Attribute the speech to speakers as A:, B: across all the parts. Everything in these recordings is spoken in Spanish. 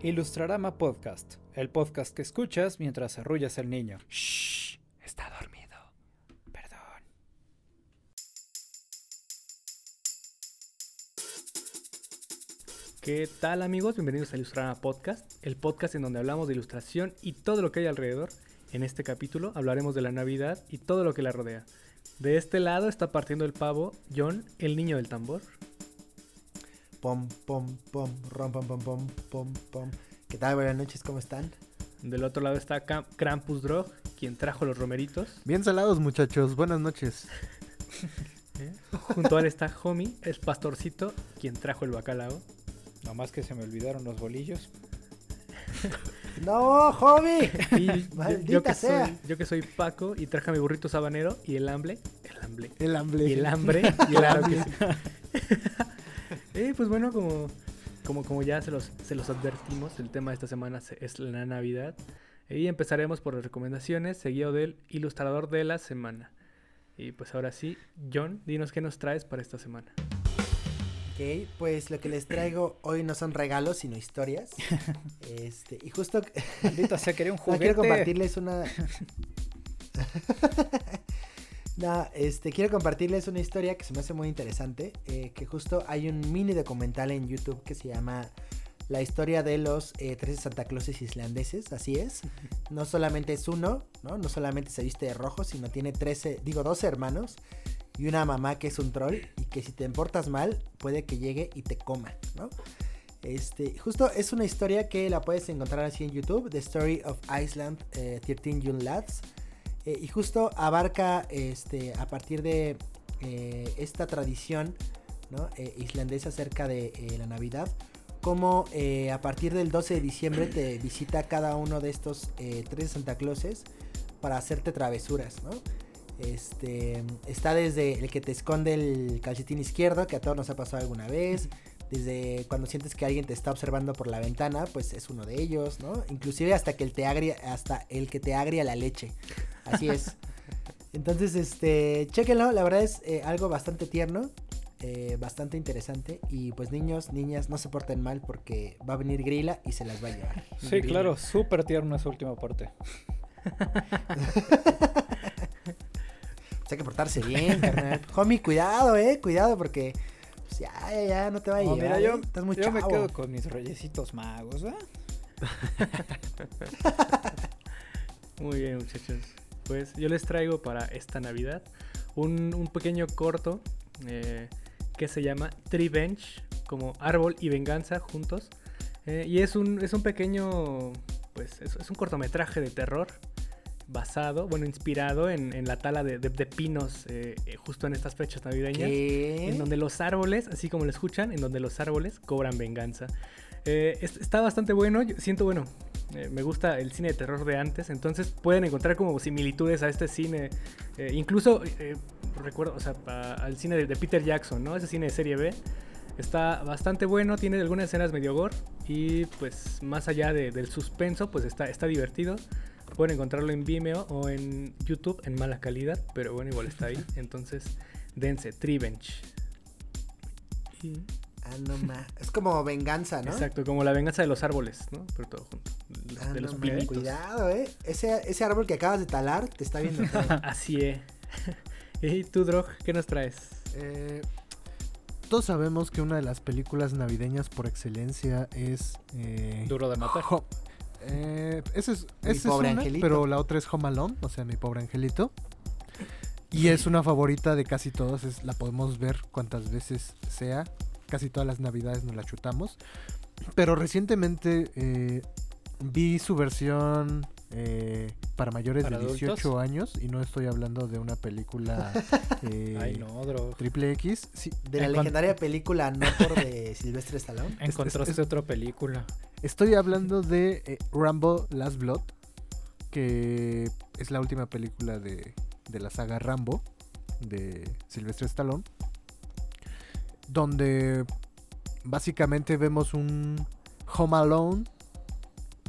A: Ilustrarama Podcast, el podcast que escuchas mientras arrullas al niño.
B: Shh, está dormido.
A: Perdón.
C: ¿Qué tal amigos? Bienvenidos a Ilustrarama Podcast, el podcast en donde hablamos de ilustración y todo lo que hay alrededor. En este capítulo hablaremos de la Navidad y todo lo que la rodea. De este lado está partiendo el pavo John, el niño del tambor.
D: Pom, pom, pom, rom, pom, pom, pom, pom, pom. ¿Qué tal? Buenas noches, ¿cómo están?
C: Del otro lado está Cam- Krampus Drog, quien trajo los romeritos.
B: Bien salados, muchachos. Buenas noches.
C: ¿eh? Junto a él está Homie, el pastorcito, quien trajo el bacalao.
A: Nomás que se me olvidaron los bolillos.
D: ¡No, homie!
C: Y yo- yo,
D: Maldita
C: que
D: sea.
C: soy, yo que soy Paco y traje mi burrito sabanero y el hambre. El hambre.
B: El hambre.
C: Y el hambre. y claro que sí. Eh, pues bueno, como, como, como ya se los, se los advertimos, el tema de esta semana se- es la Navidad. Y empezaremos por las recomendaciones, seguido del ilustrador de la semana. Y pues ahora sí, John, dinos qué nos traes para esta semana.
D: Ok, pues lo que les traigo hoy no son regalos, sino historias. Este, y justo
A: Maldita sea, quería un
D: no,
A: juguete.
D: quiero compartirles una. no, este, quiero compartirles una historia que se me hace muy interesante. eh, que justo hay un mini documental en YouTube que se llama La historia de los eh, 13 Santa Clauses islandeses. Así es. No solamente es uno, ¿no? No solamente se viste de rojo, sino tiene 13, digo, 12 hermanos. Y una mamá que es un troll y que si te portas mal puede que llegue y te coma, ¿no? Este, justo es una historia que la puedes encontrar así en YouTube, The Story of Iceland, eh, 13 Young Lads. Eh, y justo abarca este, a partir de eh, esta tradición. Eh, islandesa acerca de la Navidad, como a partir del 12 de diciembre te visita cada uno de estos tres Santa Clauses para hacerte travesuras, ¿no? Este, está desde el que te esconde el calcetín izquierdo, que a todos nos ha pasado alguna vez, desde cuando sientes que alguien te está observando por la ventana, pues es uno de ellos, ¿no? Inclusive hasta que el te agria, hasta el que te agria la leche. Así es. Entonces, este, chéquenlo, la verdad es eh, algo bastante tierno, eh, bastante interesante y pues niños, niñas, no se porten mal porque va a venir Grila y se las va a llevar.
A: Sí, claro, súper tierno esa última parte.
D: Pues hay que portarse bien, carnal. Homie, cuidado, eh, cuidado porque pues, ya, ya, ya, no te va a
A: No,
D: llevar.
A: mira, yo,
D: eh, Estás muy
A: yo me quedo con mis reyesitos magos, ¿eh?
C: Muy bien, muchachos. Pues yo les traigo para esta Navidad un, un pequeño corto eh, que se llama Tree Bench, como árbol y venganza juntos. Eh, y es un, es un pequeño, pues es, es un cortometraje de terror basado, bueno, inspirado en, en la tala de, de- de pinos eh, eh, justo en estas fechas navideñas.
D: ¿Qué?
C: En donde los árboles, así como lo escuchan, en donde los árboles cobran venganza. Eh, es- está bastante bueno, yo siento bueno. eh, me gusta el cine de terror de antes, entonces pueden encontrar como similitudes a este cine. incluso recuerdo, o sea, al cine de, de Peter Jackson, ¿no? Ese cine de serie B. Está bastante bueno, tiene algunas escenas medio gore y pues más allá de- del suspenso, pues está, está divertido. Pueden encontrarlo en Vimeo o en YouTube en mala calidad, pero bueno, igual está ahí. Entonces, dense, Tribench. Y-
D: Ah, no ma. Es como venganza, ¿no?
C: Exacto, como la venganza de los árboles, ¿no? Pero todo junto. De,
D: Ah,
C: de los
D: no
C: pinitos.
D: Cuidado, eh. Ese, ese árbol que acabas de talar te está viendo.
C: Así es. ¿Y tú, Drog, qué nos traes?
B: Eh, todos sabemos que una de las películas navideñas por excelencia es. eh,
A: Duro de matar.
B: Ho- eh, esa es,
D: Mi
B: esa es
D: pobre
B: una,
D: angelito.
B: pero la otra es Home Alone, o sea, mi pobre angelito. Y es una favorita de casi todos, es, la podemos ver cuantas veces sea. Casi todas las navidades nos la chutamos. Pero recientemente eh, vi su versión eh, para mayores
A: ¿Para
B: de 18
A: adultos?
B: años. Y no estoy hablando de una película eh,
A: Ay, no, Dro.
B: triple X. Sí,
D: De la legendaria película No por de Silvestre Stallone.
A: Encontraste
B: es-
A: otra película.
B: Estoy hablando de eh, Rambo Last Blood, que es la última película de, de la saga Rambo de Sylvester Stallone, donde básicamente vemos un Home Alone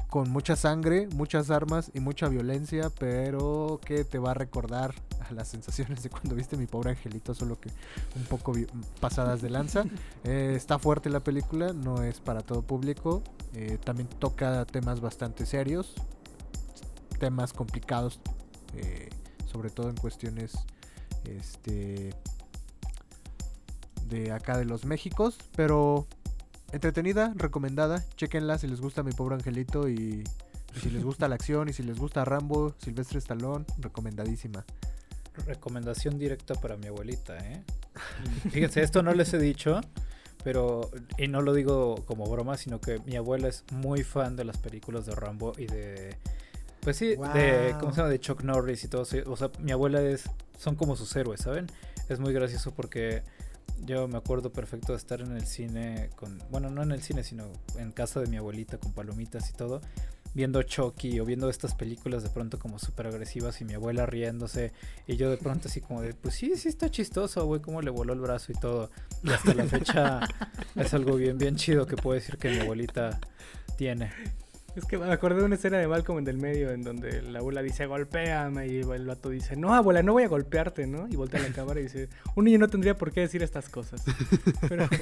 B: con mucha sangre, muchas armas y mucha violencia, pero que te va a recordar a las sensaciones de cuando viste mi pobre angelito, solo que un poco pasadas de lanza. Eh, está fuerte la película, no es para todo público. eh, también toca temas bastante serios, temas complicados, eh, sobre todo en cuestiones este de acá de los Méxicos, pero entretenida, recomendada, chequenla si les gusta mi pobre angelito y si les gusta la acción y si les gusta Rambo, Silvestre Stallone, recomendadísima.
A: Recomendación directa para mi abuelita, ¿eh? Fíjense, esto no les he dicho, pero, y no lo digo como broma, sino que mi abuela es muy fan de las películas de Rambo y de, pues sí, de. ¿cómo se llama? De Chuck Norris y todo eso. O sea, mi abuela es, son como sus héroes, ¿saben? Es muy gracioso porque yo me acuerdo perfecto de estar en el cine con, bueno, no en el cine, sino en casa de mi abuelita con palomitas y todo, viendo Chucky o viendo estas películas de pronto como súper agresivas y mi abuela riéndose y yo de pronto así como de, pues sí, sí está chistoso, güey, cómo le voló el brazo y todo. Y hasta la fecha es algo bien, bien chido que puedo decir que mi abuelita tiene.
C: Es que me acordé de una escena de Malcolm en del medio en donde la abuela dice golpéame y el vato dice no abuela no voy a golpearte no y voltea la cámara y dice un niño no tendría por qué decir estas cosas pero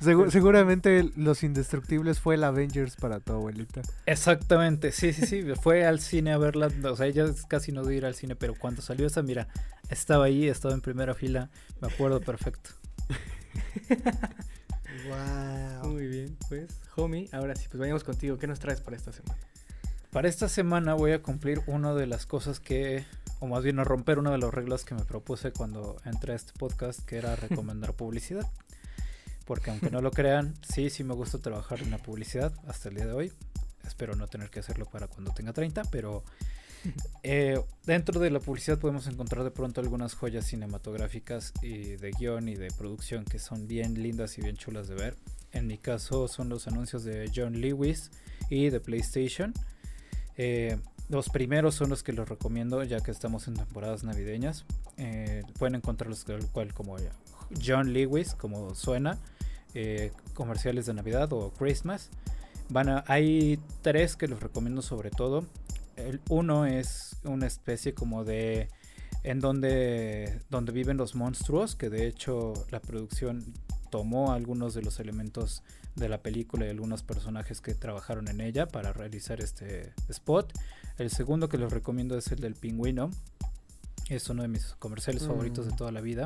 B: Segu- seguramente Los Indestructibles fue el Avengers para tu abuelita.
A: Exactamente, sí, sí, sí, fue al cine a verla, o sea, ella casi no de ir al cine, pero cuando salió esa, mira, estaba ahí, estaba en primera fila, me acuerdo perfecto.
D: Wow.
C: muy bien pues homie ahora sí pues vayamos contigo qué nos traes para esta semana
A: Para esta semana voy a cumplir una de las cosas que, o más bien a romper una de las reglas que me propuse cuando entré a este podcast, que era recomendar publicidad. Porque aunque no lo crean, sí, sí me gusta trabajar en la publicidad hasta el día de hoy. Espero no tener que hacerlo para cuando tenga 30, pero eh, dentro de la publicidad podemos encontrar de pronto algunas joyas cinematográficas y de guion y de producción que son bien lindas y bien chulas de ver. En mi caso son los anuncios de John Lewis y de PlayStation. Eh, los primeros son los que los recomiendo ya que estamos en temporadas navideñas. Eh, pueden encontrarlos tal cual como John Lewis, como suena, eh, comerciales de Navidad o Christmas. Van a- hay tres que los recomiendo sobre todo. El uno es una especie como de en donde, donde viven los monstruos, que de hecho la producción tomó algunos de los elementos de la película y algunos personajes que trabajaron en ella para realizar este spot. El segundo que les recomiendo es el del pingüino. Es uno de mis comerciales
D: Mm.
A: favoritos de toda la vida.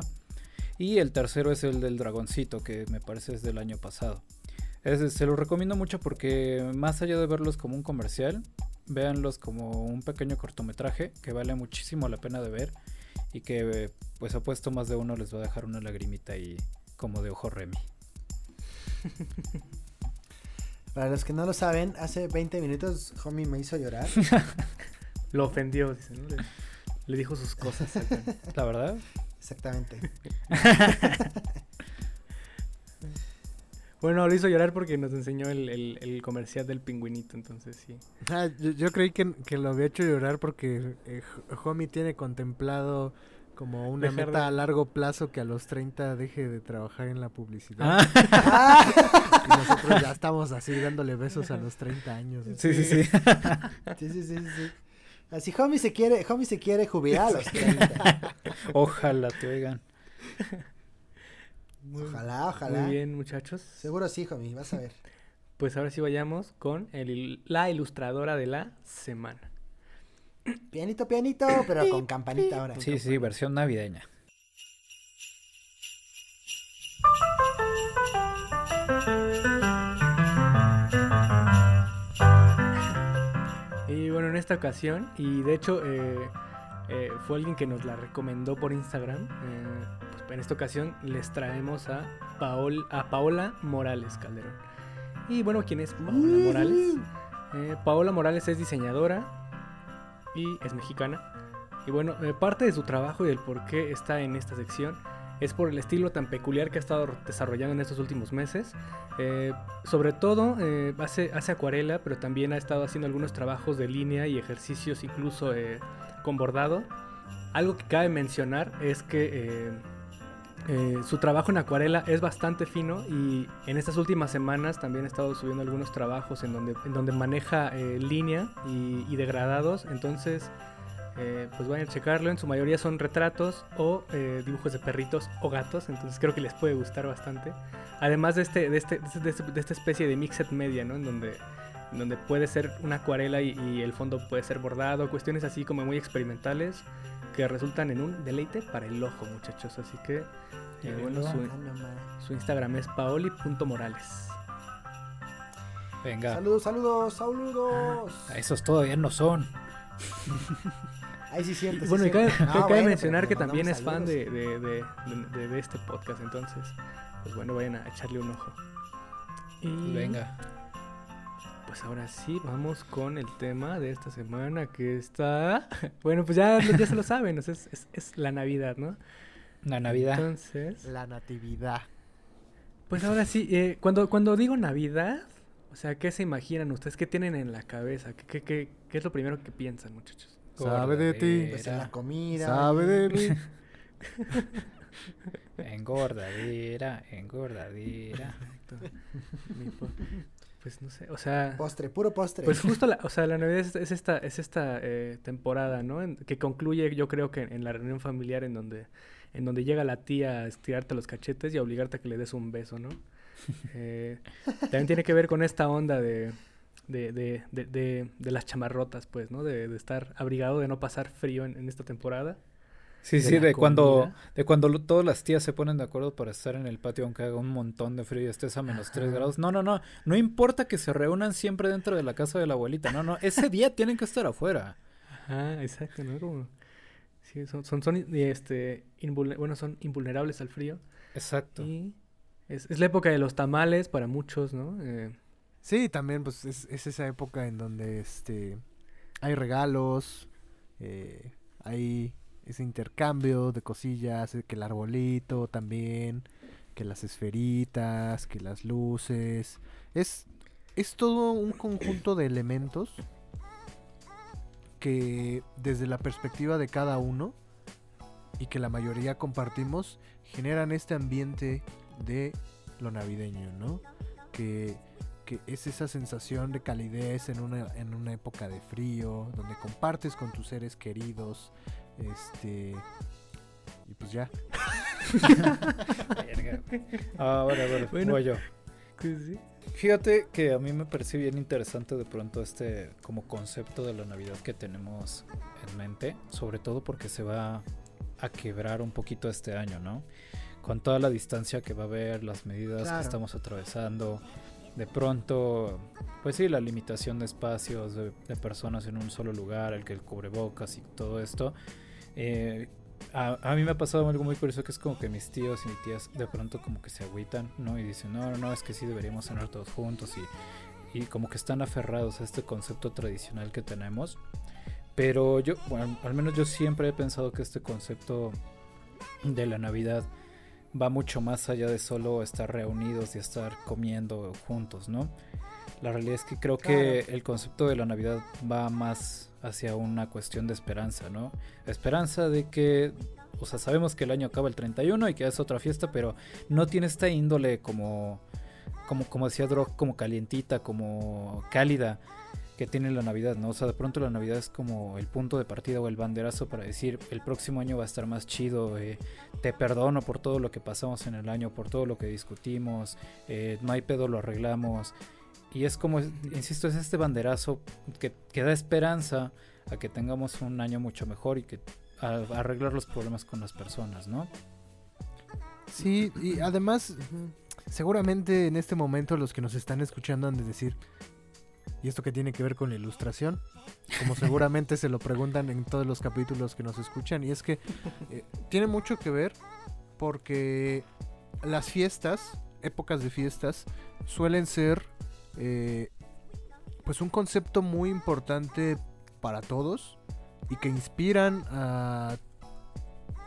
A: Y el tercero es el del dragoncito, que me parece es del año pasado. Es- se los recomiendo mucho porque más allá de verlos como un comercial, véanlos como un pequeño cortometraje que vale muchísimo la pena de ver y que pues apuesto más de uno les va a dejar una lagrimita ahí como de ojo remi.
D: Para los que no lo saben, hace 20 minutos Homie me hizo llorar.
C: lo ofendió dice ¿no? le, le dijo sus cosas acá.
A: La verdad,
D: Exactamente.
C: bueno lo hizo llorar porque nos enseñó el, el- el comercial del pingüinito entonces sí
B: Ah, yo, yo creí que, que lo había hecho llorar porque eh, Homie tiene contemplado como una
C: Dejar
B: meta
C: de-
B: a largo plazo que a los 30 deje de trabajar en la publicidad.
A: Ah,
B: Y nosotros ya estamos así dándole besos a los 30 años.
A: sí, sí, sí.
D: Sí, sí, sí, sí. Así Homie se quiere, Homie se quiere jubilar a los 30.
A: Ojalá te oigan.
D: Ojalá, ojalá.
C: muy bien muchachos
D: Seguro sí, Homie, vas a ver.
C: pues ahora sí vayamos con el la ilustradora de la semana
D: Pianito, pianito, pero con campanita ahora.
A: Sí, sí, versión navideña.
C: Bueno, en esta ocasión, y de hecho eh, eh, fue alguien que nos la recomendó por Instagram, eh, pues en esta ocasión les traemos a, Paol, a Paola Morales Calderón. Y bueno, ¿quién es Paola Morales? Paola Morales es diseñadora y es mexicana. Y bueno, parte de su trabajo y del por qué está en esta sección es por el estilo tan peculiar que ha estado desarrollando en estos últimos meses. Eh, sobre todo eh, hace, acuarela, pero también ha estado haciendo algunos trabajos de línea y ejercicios incluso eh, con bordado. Algo que cabe mencionar es que su trabajo en acuarela es bastante fino y en estas últimas semanas también ha estado subiendo algunos trabajos en donde, maneja línea y degradados. Entonces eh, pues vayan a checarlo. En su mayoría son retratos o eh, dibujos de perritos o gatos. Entonces creo que les puede gustar bastante. Además de, este, de, este, de, este- de esta especie de mixed media, ¿no? En donde, en donde puede ser una acuarela y, y el fondo puede ser bordado. Cuestiones así como muy experimentales que resultan en un deleite para el ojo, muchachos. Así que, eh, bueno, su,
D: Ah,
C: su Instagram es paoli.morales.
A: Venga.
D: Saludos, saludos, saludos.
A: Esos todavía no son.
D: Ahí sí sientes.
C: Bueno, y cabe, mencionar que también es fan
D: de
C: de, de, de- de- de este podcast, entonces, pues bueno, vayan a echarle un ojo. Y
A: Venga.
C: pues ahora sí, vamos con el tema de esta semana que está... Bueno, pues ya, ya se lo saben, es- es la Navidad, ¿no?
A: La Navidad.
C: Entonces,
B: La natividad.
C: pues ahora sí, eh, cuando, cuando digo Navidad, o sea, ¿qué se imaginan ustedes? ¿Qué tienen en la cabeza? ¿Qué, qué, qué- qué es lo primero que piensan, muchachos?
B: Sabe de ti.
D: Pues en la comida.
B: Sabe de mí.
A: Engordadera, engordadera.
C: Pues no sé, o sea...
D: Postre, puro postre.
C: Pues justo, la, o sea, la Navidad es, es esta, es esta eh, temporada, ¿no? En- que concluye, yo creo que en la reunión familiar en donde, en donde llega la tía a estirarte los cachetes y a obligarte a que le des un beso, ¿no? Eh, también tiene que ver con esta onda de, de, de, de, de- las chamarrotas, pues, ¿no? De, de estar abrigado, de no pasar frío en, en esta temporada.
A: Sí, sí, de cuando, de cuando todas las tías se ponen de acuerdo para estar en el patio aunque haga un montón de frío y estés a menos 3
C: Ajá.
A: grados. No, no, no. No importa que se reúnan siempre dentro de la casa de la abuelita. No, no. Ese día tienen que estar afuera.
C: Ajá, exacto, ¿no? Como, sí, son, son, son, este, bueno, son invulnerables al frío.
A: Exacto.
C: Y es, es la época de los tamales para muchos, ¿no? Eh,
B: Sí, también pues es, es esa época en donde este hay regalos, eh, hay ese intercambio de cosillas, eh, que el arbolito también, que las esferitas, que las luces. Es, es todo un conjunto de elementos que desde la perspectiva de cada uno y que la mayoría compartimos generan este ambiente de lo navideño, ¿no? Que que es esa sensación de calidez en una, en una época de frío, donde compartes con tus seres queridos, este y pues ya.
A: Verga. Ahora, bueno,
C: Bueno.
A: voy yo.
C: sí.
A: Fíjate que a mí me parece bien interesante de pronto este como concepto de la Navidad que tenemos en mente, sobre todo porque se va a quebrar un poquito este año, ¿no? Con toda la distancia que va a haber, las medidas
D: Claro.
A: que estamos atravesando, de pronto, pues sí, la limitación de espacios, de, de personas en un solo lugar, el que el cubrebocas y todo esto. eh, a, a mí me ha pasado algo muy curioso que es como que mis tíos y mis tías de pronto como que se agüitan, ¿no? Y dicen, no, no, no, es que sí deberíamos cenar todos juntos y, y como que están aferrados a este concepto tradicional que tenemos. Pero yo, bueno, al menos yo siempre he pensado que este concepto de la Navidad va mucho más allá de solo estar reunidos y estar comiendo juntos, ¿no? La realidad es que creo que el concepto de la Navidad va más hacia una cuestión de esperanza, ¿no? Esperanza de que, o sea, sabemos que el año acaba el 31 y que es otra fiesta, pero no tiene esta índole como, como, como decía Drog, como calientita, como cálida que tiene la Navidad, ¿no? O sea, de pronto la Navidad es como el punto de partida o el banderazo para decir el próximo año va a estar más chido, eh, te perdono por todo lo que pasamos en el año, por todo lo que discutimos, eh, no hay pedo, lo arreglamos. Y es como, insisto, es este banderazo que, que da esperanza a que tengamos un año mucho mejor y que a, a arreglar los problemas con las personas, ¿no?
B: Sí, y además seguramente en este momento los que nos están escuchando han de decir ¿Y esto qué tiene que ver con la ilustración? Como seguramente se lo preguntan en todos los capítulos que nos escuchan. Y es que eh, tiene mucho que ver porque las fiestas, épocas de fiestas, suelen ser eh, pues un concepto muy importante para todos y que inspiran a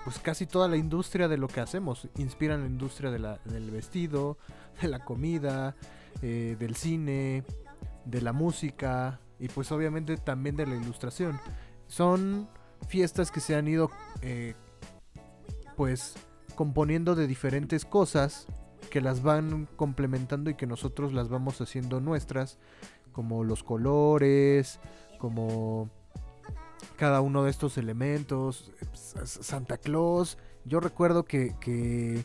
B: pues casi toda la industria de lo que hacemos. Inspiran la industria del vestido, de la comida, eh, del cine, de la música y pues obviamente también de la ilustración. Son fiestas que se han ido eh, pues componiendo de diferentes cosas que las van complementando y que nosotros las vamos haciendo nuestras, como los colores, como cada uno de estos elementos. S- Santa Claus, yo recuerdo que, que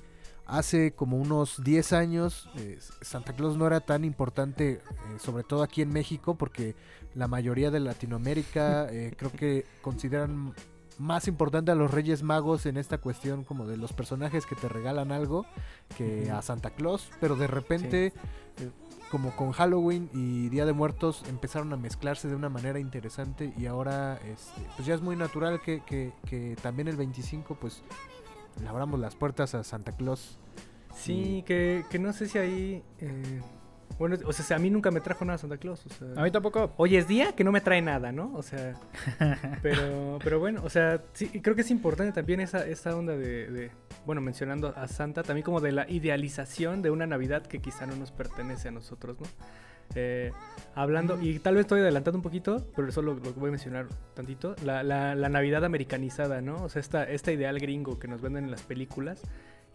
B: hace como unos 10 años eh, Santa Claus no era tan importante, eh, sobre todo aquí en México, porque la mayoría de Latinoamérica eh, creo que consideran más importante a los Reyes Magos en esta cuestión como de los personajes que te regalan algo que a Santa Claus, pero de repente como con Halloween y Día de Muertos empezaron a mezclarse de una manera interesante y ahora este, pues ya es muy natural que, que- que también el 25 pues le abramos las puertas a Santa Claus.
C: Sí, que, que no sé si ahí... eh, bueno, o sea, a mí nunca me trajo nada Santa Claus. O sea,
A: A mí tampoco.
C: Hoy es día que no me trae nada, ¿no? O sea, pero, pero bueno, o sea, sí, creo que es importante también esa, esa onda de, de, bueno, mencionando a Santa, también como de la idealización de una Navidad que quizá no nos pertenece a nosotros, ¿no? Eh, hablando, y tal vez estoy adelantando un poquito, pero solo lo voy a mencionar tantito, la, la, la Navidad americanizada, ¿no? O sea, esta, este ideal gringo que nos venden en las películas.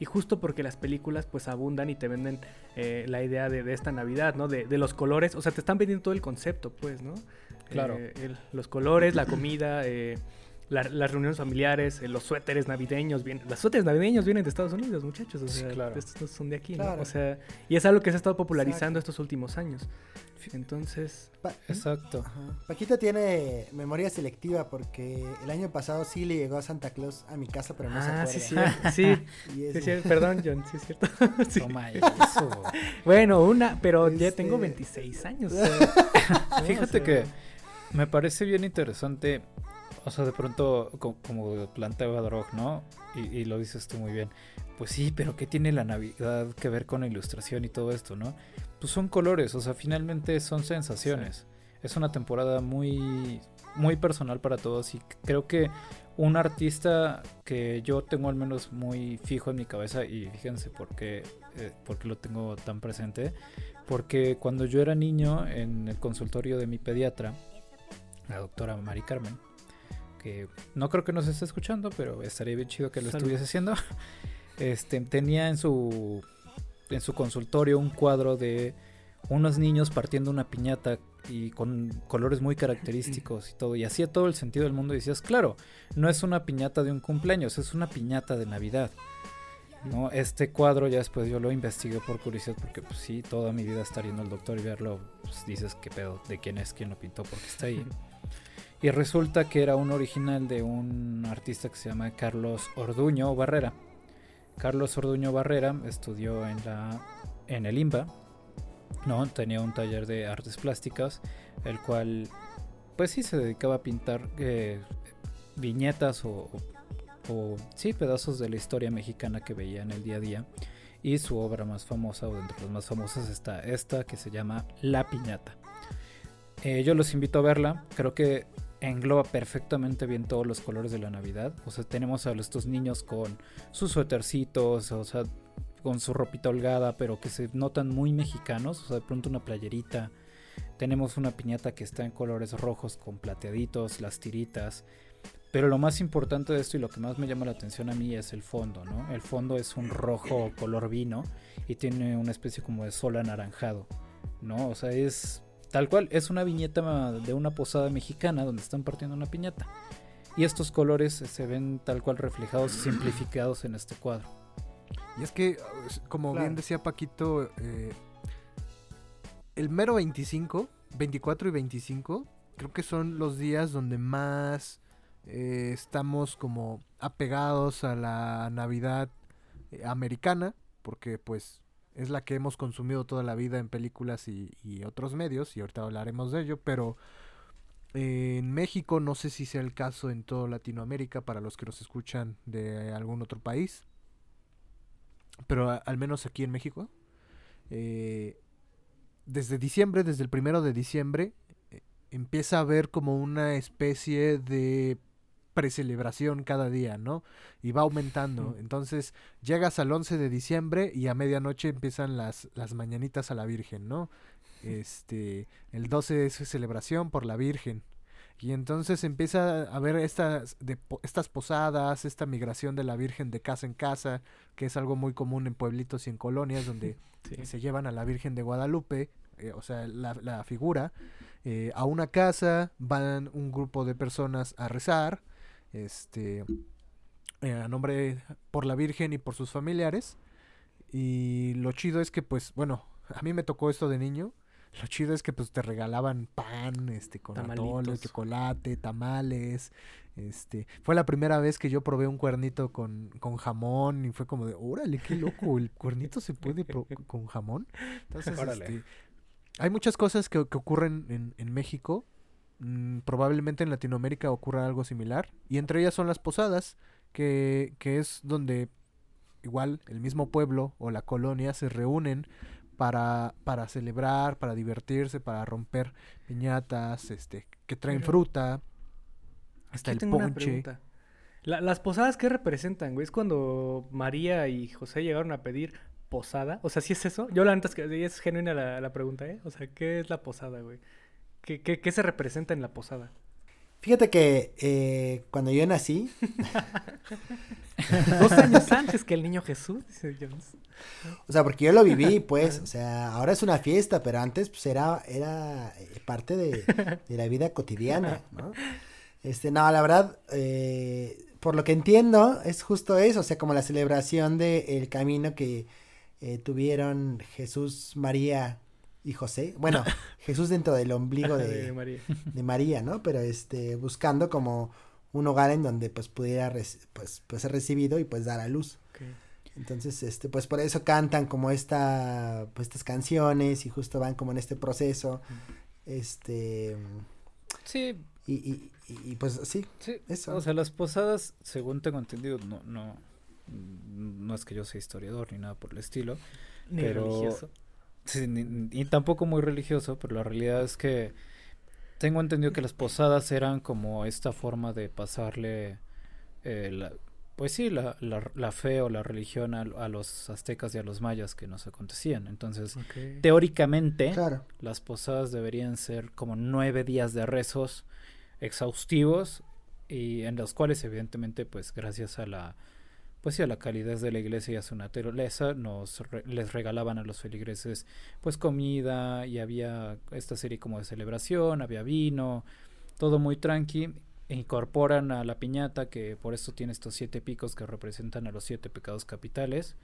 C: Y justo porque las películas pues abundan y te venden eh, la idea de, de esta Navidad, ¿no? De, de los colores, o sea, te están vendiendo todo el concepto, pues, ¿no?
A: Claro.
C: Eh, el- los colores, la comida, eh, la- las reuniones familiares, eh, los suéteres navideños. Vienen, los suéteres navideños vienen de Estados Unidos, muchachos. O
A: Sí,
C: sea,
A: claro.
C: estos no son de aquí, ¿no?
D: Claro.
C: O sea, y es algo que se ha estado popularizando
D: Exacto.
C: estos últimos años. Entonces,
D: Pa-
A: Exacto.
D: Ajá. Paquito tiene memoria selectiva porque el año pasado sí le llegó a Santa Claus a mi casa, pero no se
C: ah,
D: acuerda.
C: sí, sí, sí, cierto. Perdón, John, sí, es cierto. Sí.
A: Toma eso.
C: Bueno, una, pero ya
D: Este-
C: tengo 26 años. o sea, ¿no?
A: Fíjate
C: O sea,
A: que me parece bien interesante, o sea, de pronto, co- como planteaba Drog, ¿no? Y, y lo dices tú muy bien. Pues sí, pero ¿qué tiene la Navidad que ver con la ilustración y todo esto, no? Pues son colores, o sea, finalmente son sensaciones. Es una temporada muy, muy personal para todos y creo que un artista que yo tengo al menos muy fijo en mi cabeza y fíjense por qué, eh, por qué lo tengo tan presente, porque cuando yo era niño en el consultorio de mi pediatra, la doctora Mari Carmen, que no creo que nos esté escuchando, pero estaría bien chido que lo
C: Salud.
A: estuviese haciendo, este, tenía en su, en su consultorio un cuadro de unos niños partiendo una piñata y con colores muy característicos y todo, y hacía todo el sentido del mundo y decías, claro, no es una piñata de un cumpleaños, es una piñata de Navidad. ¿no? Este cuadro ya después yo lo investigué por curiosidad porque pues sí, toda mi vida estar yendo al doctor y verlo, pues dices qué pedo, de quién es, quién lo pintó, porque está ahí. Y resulta que era un original de un artista que se llama Carlos Orduño Barrera. Carlos Orduño Barrera estudió en la en el IMBA, no, tenía un taller de artes plásticas, el cual pues sí se dedicaba a pintar eh, viñetas o, o- sí pedazos de la historia mexicana que veía en el día a día. Y su obra más famosa, o entre las más famosas, está esta que se llama La Piñata. Eh, yo los invito a verla. Creo que engloba perfectamente bien todos los colores de la Navidad. O sea, tenemos a estos niños con sus suétercitos, o sea, con su ropita holgada, pero que se notan muy mexicanos. O sea, de pronto una playerita. Tenemos una piñata que está en colores rojos con plateaditos, las tiritas. Pero lo más importante de esto y lo que más me llama la atención a mí es el fondo, ¿no? El fondo es un rojo color vino y tiene una especie como de sol anaranjado, ¿no? O sea, es tal cual, es una viñeta de una posada mexicana donde están partiendo una piñata. Y estos colores se ven tal cual reflejados y simplificados en este cuadro.
B: Y es que, como
D: Claro.
B: bien decía Paquito, eh, el mero 25, 24 y 25, creo que son los días donde más eh, estamos como apegados a la Navidad eh, americana, porque pues es la que hemos consumido toda la vida en películas y, otros medios, y ahorita hablaremos de ello, pero eh, en México no sé si sea el caso en toda Latinoamérica para los que nos escuchan de algún otro país pero al menos aquí en México, eh, desde diciembre, desde el primero de diciembre, eh, empieza a haber como una especie de precelebración cada día, ¿no? Y va aumentando. Entonces llegas al 11 de diciembre y a medianoche empiezan las, las mañanitas a la Virgen, ¿no? Este, el 12 es celebración por la Virgen. Y entonces empieza a haber estas, de, estas posadas, esta migración de la Virgen de casa en casa, que es algo muy común en pueblitos y en colonias donde
C: sí.
B: se llevan a la Virgen de Guadalupe eh, o sea, la, la figura, eh, a una casa, van un grupo de personas a rezar, este, eh, a nombre por la Virgen y por sus familiares. Y lo chido es que, pues, bueno, a mí me tocó esto de niño. Lo chido es que pues te regalaban pan, este, con atole, chocolate, tamales. Este, fue la primera vez que yo probé un cuernito con, con jamón y fue como de, órale, qué loco, el cuernito se puede con jamón. Entonces, este, hay muchas cosas que, que ocurren en, en México. Mm, probablemente en Latinoamérica ocurra algo similar. Y entre ellas son las posadas, que, que es donde igual el mismo pueblo o la colonia se reúnen para, para celebrar, para divertirse, para romper piñatas, este, que traen
C: Pero-
B: fruta, hasta el
C: tengo
B: ponche.
C: La- ¿Las posadas qué representan, güey? ¿Es cuando María y José llegaron a pedir posada? O sea, ¿sí es eso? Yo la neta es que es genuina la, la pregunta, ¿eh? O sea, ¿qué es la posada, güey? ¿Qué, qué, qué se representa en la posada?
D: Fíjate que eh, cuando yo nací,
C: Dos años antes que el niño Jesús, dice Jones.
D: o sea, porque yo lo viví, pues, o sea, ahora es una fiesta, pero antes, pues, era, era eh, parte de, de la vida cotidiana, ¿no? Este, no, la verdad, eh, por lo que entiendo, es justo eso, o sea, como la celebración del camino que eh, tuvieron Jesús, María y José. Bueno, Jesús dentro del ombligo
C: de
D: de,
C: María.
D: de María, ¿no? Pero este, buscando como un hogar en donde pues pudiera pues, pues ser recibido y pues dar a luz. Entonces, este, pues por eso cantan como esta, pues estas canciones y justo van como en este proceso, este,
A: Sí,
D: y, y, y, y, pues sí,
A: sí.
D: Eso.
A: O sea, las posadas, según tengo entendido, no, no, no es que yo sea historiador ni nada por el estilo.
C: Ni
A: Pero-
C: religioso.
A: Sí, ni- ni- y tampoco muy religioso, pero la realidad es que tengo entendido que las posadas eran como esta forma de pasarle, eh, la- pues sí, la, la, la fe o la religión a, a los aztecas y a los mayas que nos acontecían. Entonces, teóricamente,
D: claro.
A: las posadas deberían ser como nueve días de rezos exhaustivos y en los cuales evidentemente pues gracias a la pues sí a la calidez de la iglesia y a su naturaleza nos re- les regalaban a los feligreses pues comida y había esta serie como de celebración había vino todo muy tranqui incorporan a la piñata que por esto tiene estos siete picos que representan a los siete pecados capitales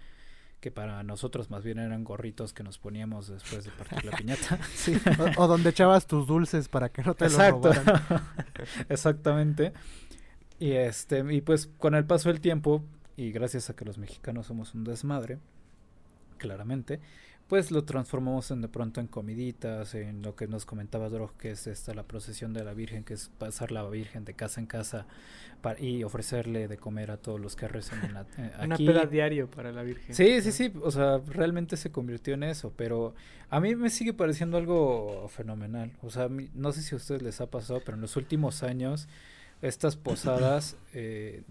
A: que para nosotros más bien eran gorritos que nos poníamos después de partir la piñata
B: Sí, o, o donde echabas tus dulces para que no te los
A: Exacto.
B: robaran.
A: Exactamente. Y este, y pues con el paso del tiempo, y gracias a que los mexicanos somos un desmadre, claramente, pues lo transformamos en de pronto en comiditas, en lo que nos comentaba Drog, que es esta la procesión de la Virgen, que es pasar la Virgen de casa en casa pa- y ofrecerle de comer a todos los que recen en la, eh,
C: Una
A: aquí.
C: peda diario para la Virgen.
A: Sí, sí,
C: ¿no?
A: sí, o sea, realmente se convirtió en eso, pero a mí me sigue pareciendo algo fenomenal. O sea, mí- no sé si a ustedes les ha pasado, pero en los últimos años, estas posadas, eh,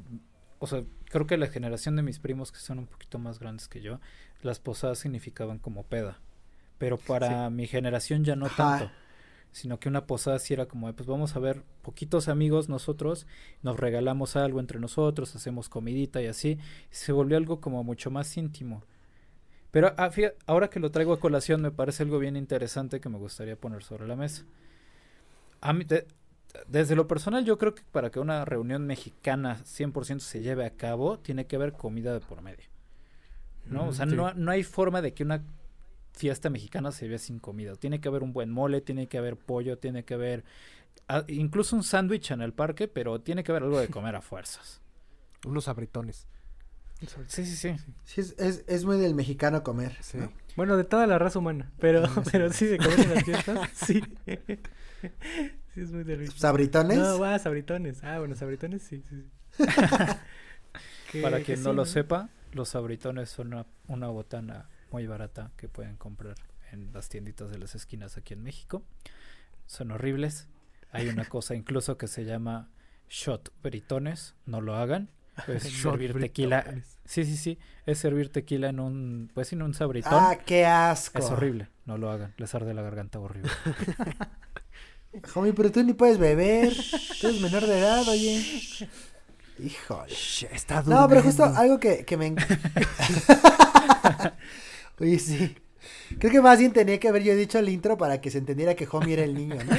A: o sea, creo que la generación de mis primos que son un poquito más grandes que yo, las posadas significaban como peda. Pero para mi generación ya no
D: Ajá.
A: tanto. Sino que una posada sí era como, de, pues vamos a ver poquitos amigos nosotros, nos regalamos algo entre nosotros, hacemos comidita y así. Se volvió algo como mucho más íntimo. Pero ah, fíjate, ahora que lo traigo a colación me parece algo bien interesante que me gustaría poner sobre la mesa. A mí, desde lo personal yo creo que para que una reunión mexicana 100% se lleve a cabo, tiene que haber comida de por medio. ¿no? O sea,
B: Sí.
A: no, no hay forma de que una fiesta mexicana se lleve sin comida. Tiene que haber un buen mole, tiene que haber pollo, tiene que haber ah, incluso un sándwich en el parque, pero tiene que haber algo de comer a fuerzas.
B: Unos abritones.
A: Sí, sí, sí.
D: Sí, es, es, es muy del mexicano comer.
B: Sí.
D: ¿no?
C: Bueno, de toda la raza humana, pero,
B: Sí, sí.
C: pero sí, de comer en las fiestas, sí. sí, es muy de.
D: Sabritones.
C: No, va, sabritones. Ah, bueno, sabritones, sí, sí. sí. Que-
A: Para
C: que
A: quien
C: sí,
A: no lo sepa, los sabritones son una, una botana muy barata que pueden comprar en las tienditas de las esquinas aquí en México. Son horribles. Hay una cosa incluso que se llama shot britones. No lo hagan. Es servir tequila. Sí, sí, sí. Es servir tequila en un, pues en un sabritón.
D: Ah, qué asco.
A: es horrible. No lo hagan. Les arde la garganta horrible.
D: Homie, pero tú ni puedes beber. Tú eres menor de edad, oye. Híjole.
B: Está
D: No, pero justo algo que, que me... Oye, sí. Creo que más bien tenía que haber yo dicho el intro para que se entendiera que Homie era el niño, ¿no?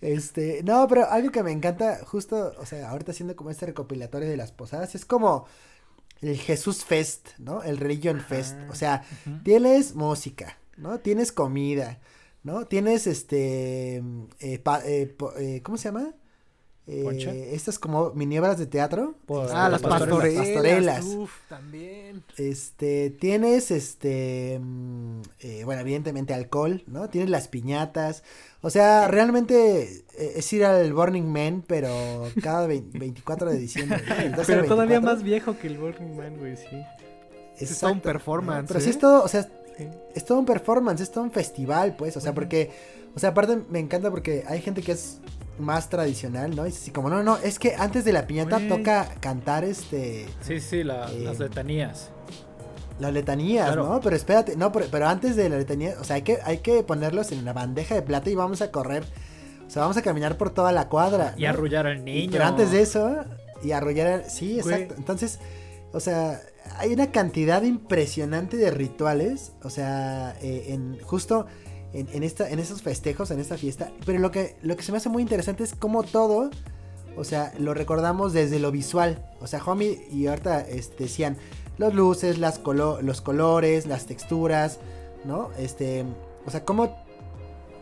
D: Este, no, pero algo que me encanta, justo, o sea, ahorita haciendo como este recopilatorio de las posadas, es como el Jesús Fest, ¿no? El Religion Fest. O sea, tienes música, ¿no? Tienes comida, ¿no? Tienes este, eh, pa- eh, po- eh, ¿cómo se llama? Eh, estas como mini obras de teatro.
A: Pues,
B: Ah, las
A: pastorelas.
B: pastorelas.
D: pastorelas.
B: Uf, también.
D: Este, tienes este, mm, eh, bueno, evidentemente alcohol, ¿no? Tienes las piñatas. O sea, realmente eh, es ir al Burning Man, pero cada vein- 24 de diciembre. ¿no? El 12 al
C: Pero todavía
D: 24.
C: más viejo que el Burning Man, güey, sí.
B: Es todo un performance,
D: ¿no? Pero sí
B: ¿eh?
D: es todo, o sea. Es todo un performance, es todo un festival, pues. O sea, porque, o sea, aparte me encanta porque hay gente que es más tradicional, ¿no? Y es así como, no, no, es que antes de la piñata toca cantar este.
A: Sí, sí, la-
D: Eh,
A: las letanías.
D: Las letanías,
A: Claro.
D: ¿no? Pero espérate, no, pero, pero antes de la letanía, o sea, hay que, hay que ponerlos en la bandeja de plata y vamos a correr. O sea, vamos a caminar por toda la cuadra.
A: Y
D: ¿no?
A: arrullar al
D: Y-
A: niño.
D: Pero antes de eso, y arrullar al- Sí, exacto. Entonces, o sea, hay una cantidad impresionante de rituales. O sea, eh, en justo en, en esos festejos, en esta fiesta. Pero lo que, lo que se me hace muy interesante es cómo todo. O sea, lo recordamos desde lo visual. O sea, Homie y ahorita este, decían luces, las colo- los colores, las texturas, ¿no? Este, o sea, cómo,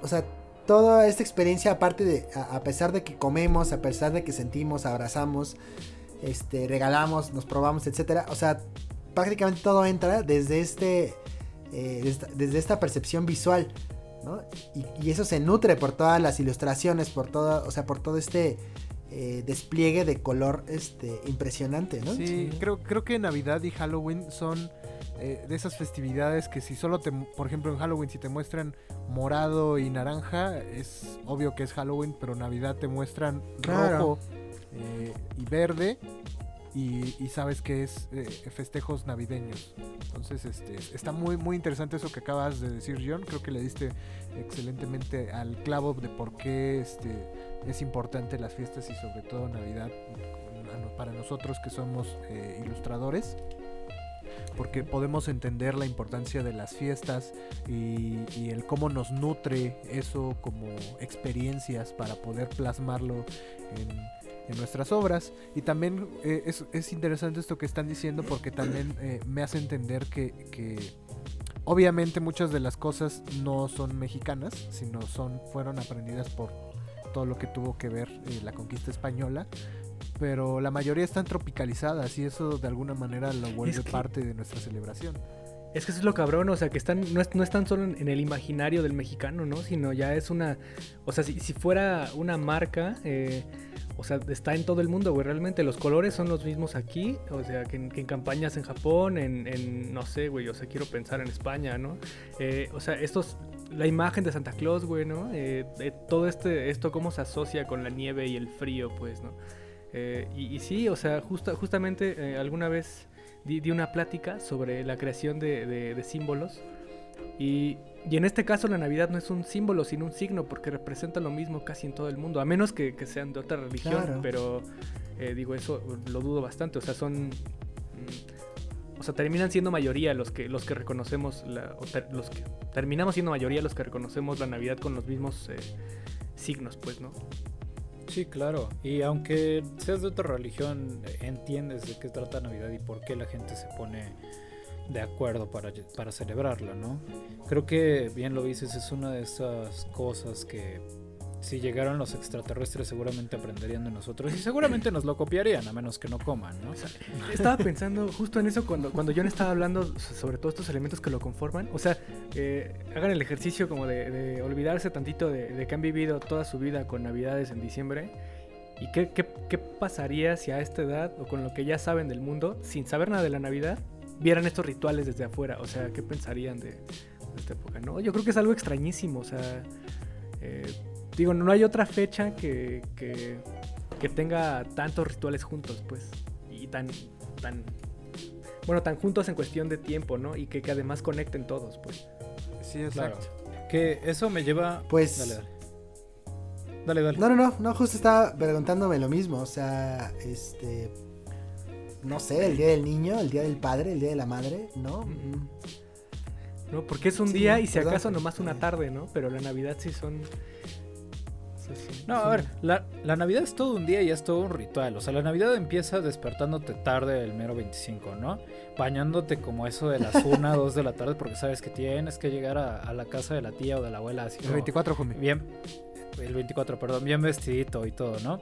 D: o sea, toda esta experiencia, aparte de, a pesar de que comemos, a pesar de que sentimos, abrazamos, este, regalamos, nos probamos, etcétera, o sea, prácticamente todo entra desde este, eh, desde, desde esta percepción visual, ¿no? Y, y eso se nutre por todas las ilustraciones, por todo, o sea, por todo este eh, despliegue de color, este, impresionante, ¿no?
B: Sí, creo, creo que Navidad y Halloween son eh, de esas festividades que si solo te, por ejemplo en Halloween si te muestran morado y naranja, es obvio que es Halloween, pero Navidad te muestran
D: Claro.
B: rojo eh, y verde y, y sabes que es eh, festejos navideños. Entonces, este, está muy, muy interesante eso que acabas de decir, John. Creo que le diste excelentemente al clavo de por qué este, es importante las fiestas y sobre todo Navidad para nosotros que somos eh, ilustradores. Porque podemos entender la importancia de las fiestas y, y el cómo nos nutre eso como experiencias para poder plasmarlo en, en nuestras obras. Y también eh, es, es interesante esto que están diciendo porque también eh, me hace entender que, que obviamente muchas de las cosas no son mexicanas, sino son fueron aprendidas por todo lo que tuvo que ver eh, la conquista española. Pero la mayoría están tropicalizadas y eso de alguna manera lo vuelve
C: que-
B: parte de nuestra celebración.
C: Es que eso es lo cabrón, o sea, que están, no, es, no están solo en, en el imaginario del mexicano, ¿no? Sino ya es una, o sea, si, si fuera una marca, eh, o sea, está en todo el mundo, güey, realmente los colores son los mismos aquí, o sea, que en, campañas en Japón, en, no sé, güey, o sea, quiero pensar en España, ¿no? Eh, o sea, estos, la imagen de Santa Claus, güey, ¿no? Eh, todo este, esto cómo se asocia con la nieve y el frío, pues, ¿no? Eh, y, sí, o sea, justa, justamente alguna vez di, di una plática sobre la creación de símbolos. Y, y en este caso la Navidad no es un símbolo, sino un signo, porque representa lo mismo casi en todo el mundo, a menos que, que sean de otra religión,
D: Claro.
C: pero eh, digo, eso lo dudo bastante, o sea, son... mm, o sea, terminan siendo mayoría los que, los que reconocemos, la, o ter- los que terminamos siendo mayoría los que reconocemos la Navidad con los mismos eh, signos, pues, ¿no?
A: Sí, claro. Y aunque seas de otra religión, entiendes de qué trata Navidad y por qué la gente se pone de acuerdo para, para celebrarla, ¿no? Creo que, bien lo dices, es una de esas cosas que si llegaran los extraterrestres seguramente aprenderían de nosotros y seguramente nos lo copiarían, a menos que no coman, ¿no?
C: Estaba pensando justo en eso cuando, cuando John estaba hablando so- sobre todos estos elementos que lo conforman. O sea, eh, hagan el ejercicio como de, olvidarse tantito de, que han vivido toda su vida con Navidades en diciembre. ¿Y qué, qué pasaría si a esta edad, o con lo que ya saben del mundo, sin saber nada de la Navidad, vieran estos rituales desde afuera? O sea, ¿qué pensarían de, de esta época? No, yo creo que es algo extrañísimo. O sea, eh, digo, no hay otra fecha que, que, que tenga tantos rituales juntos, pues. Y tan, tan, bueno, tan juntos en cuestión de tiempo, ¿no? Y que, que además conecten todos, pues.
B: Sí,
A: Claro. Que eso me lleva...
D: Pues-
A: Dale, dale. Dale, dale.
D: No, no, no, no, justo estaba preguntándome lo mismo, o sea, este... no sé, el día del niño, el día del padre, el día de la madre, ¿no?
C: Mm. No, porque es un
D: Sí,
C: día y si
D: perdón,
C: acaso nomás una tarde, ¿no? Pero la Navidad sí son... sí, sí,
A: No, a ver, la, la Navidad es todo un día y es todo un ritual. O sea, la Navidad empieza despertándote tarde el mero 25, ¿no? Bañándote como eso de las 1, 2 de la tarde porque sabes que tienes que llegar a, a la casa de la tía o de la abuela así
B: El
A: como
B: 24, homie.
A: bien, el 24, perdón, bien vestidito y todo, ¿no?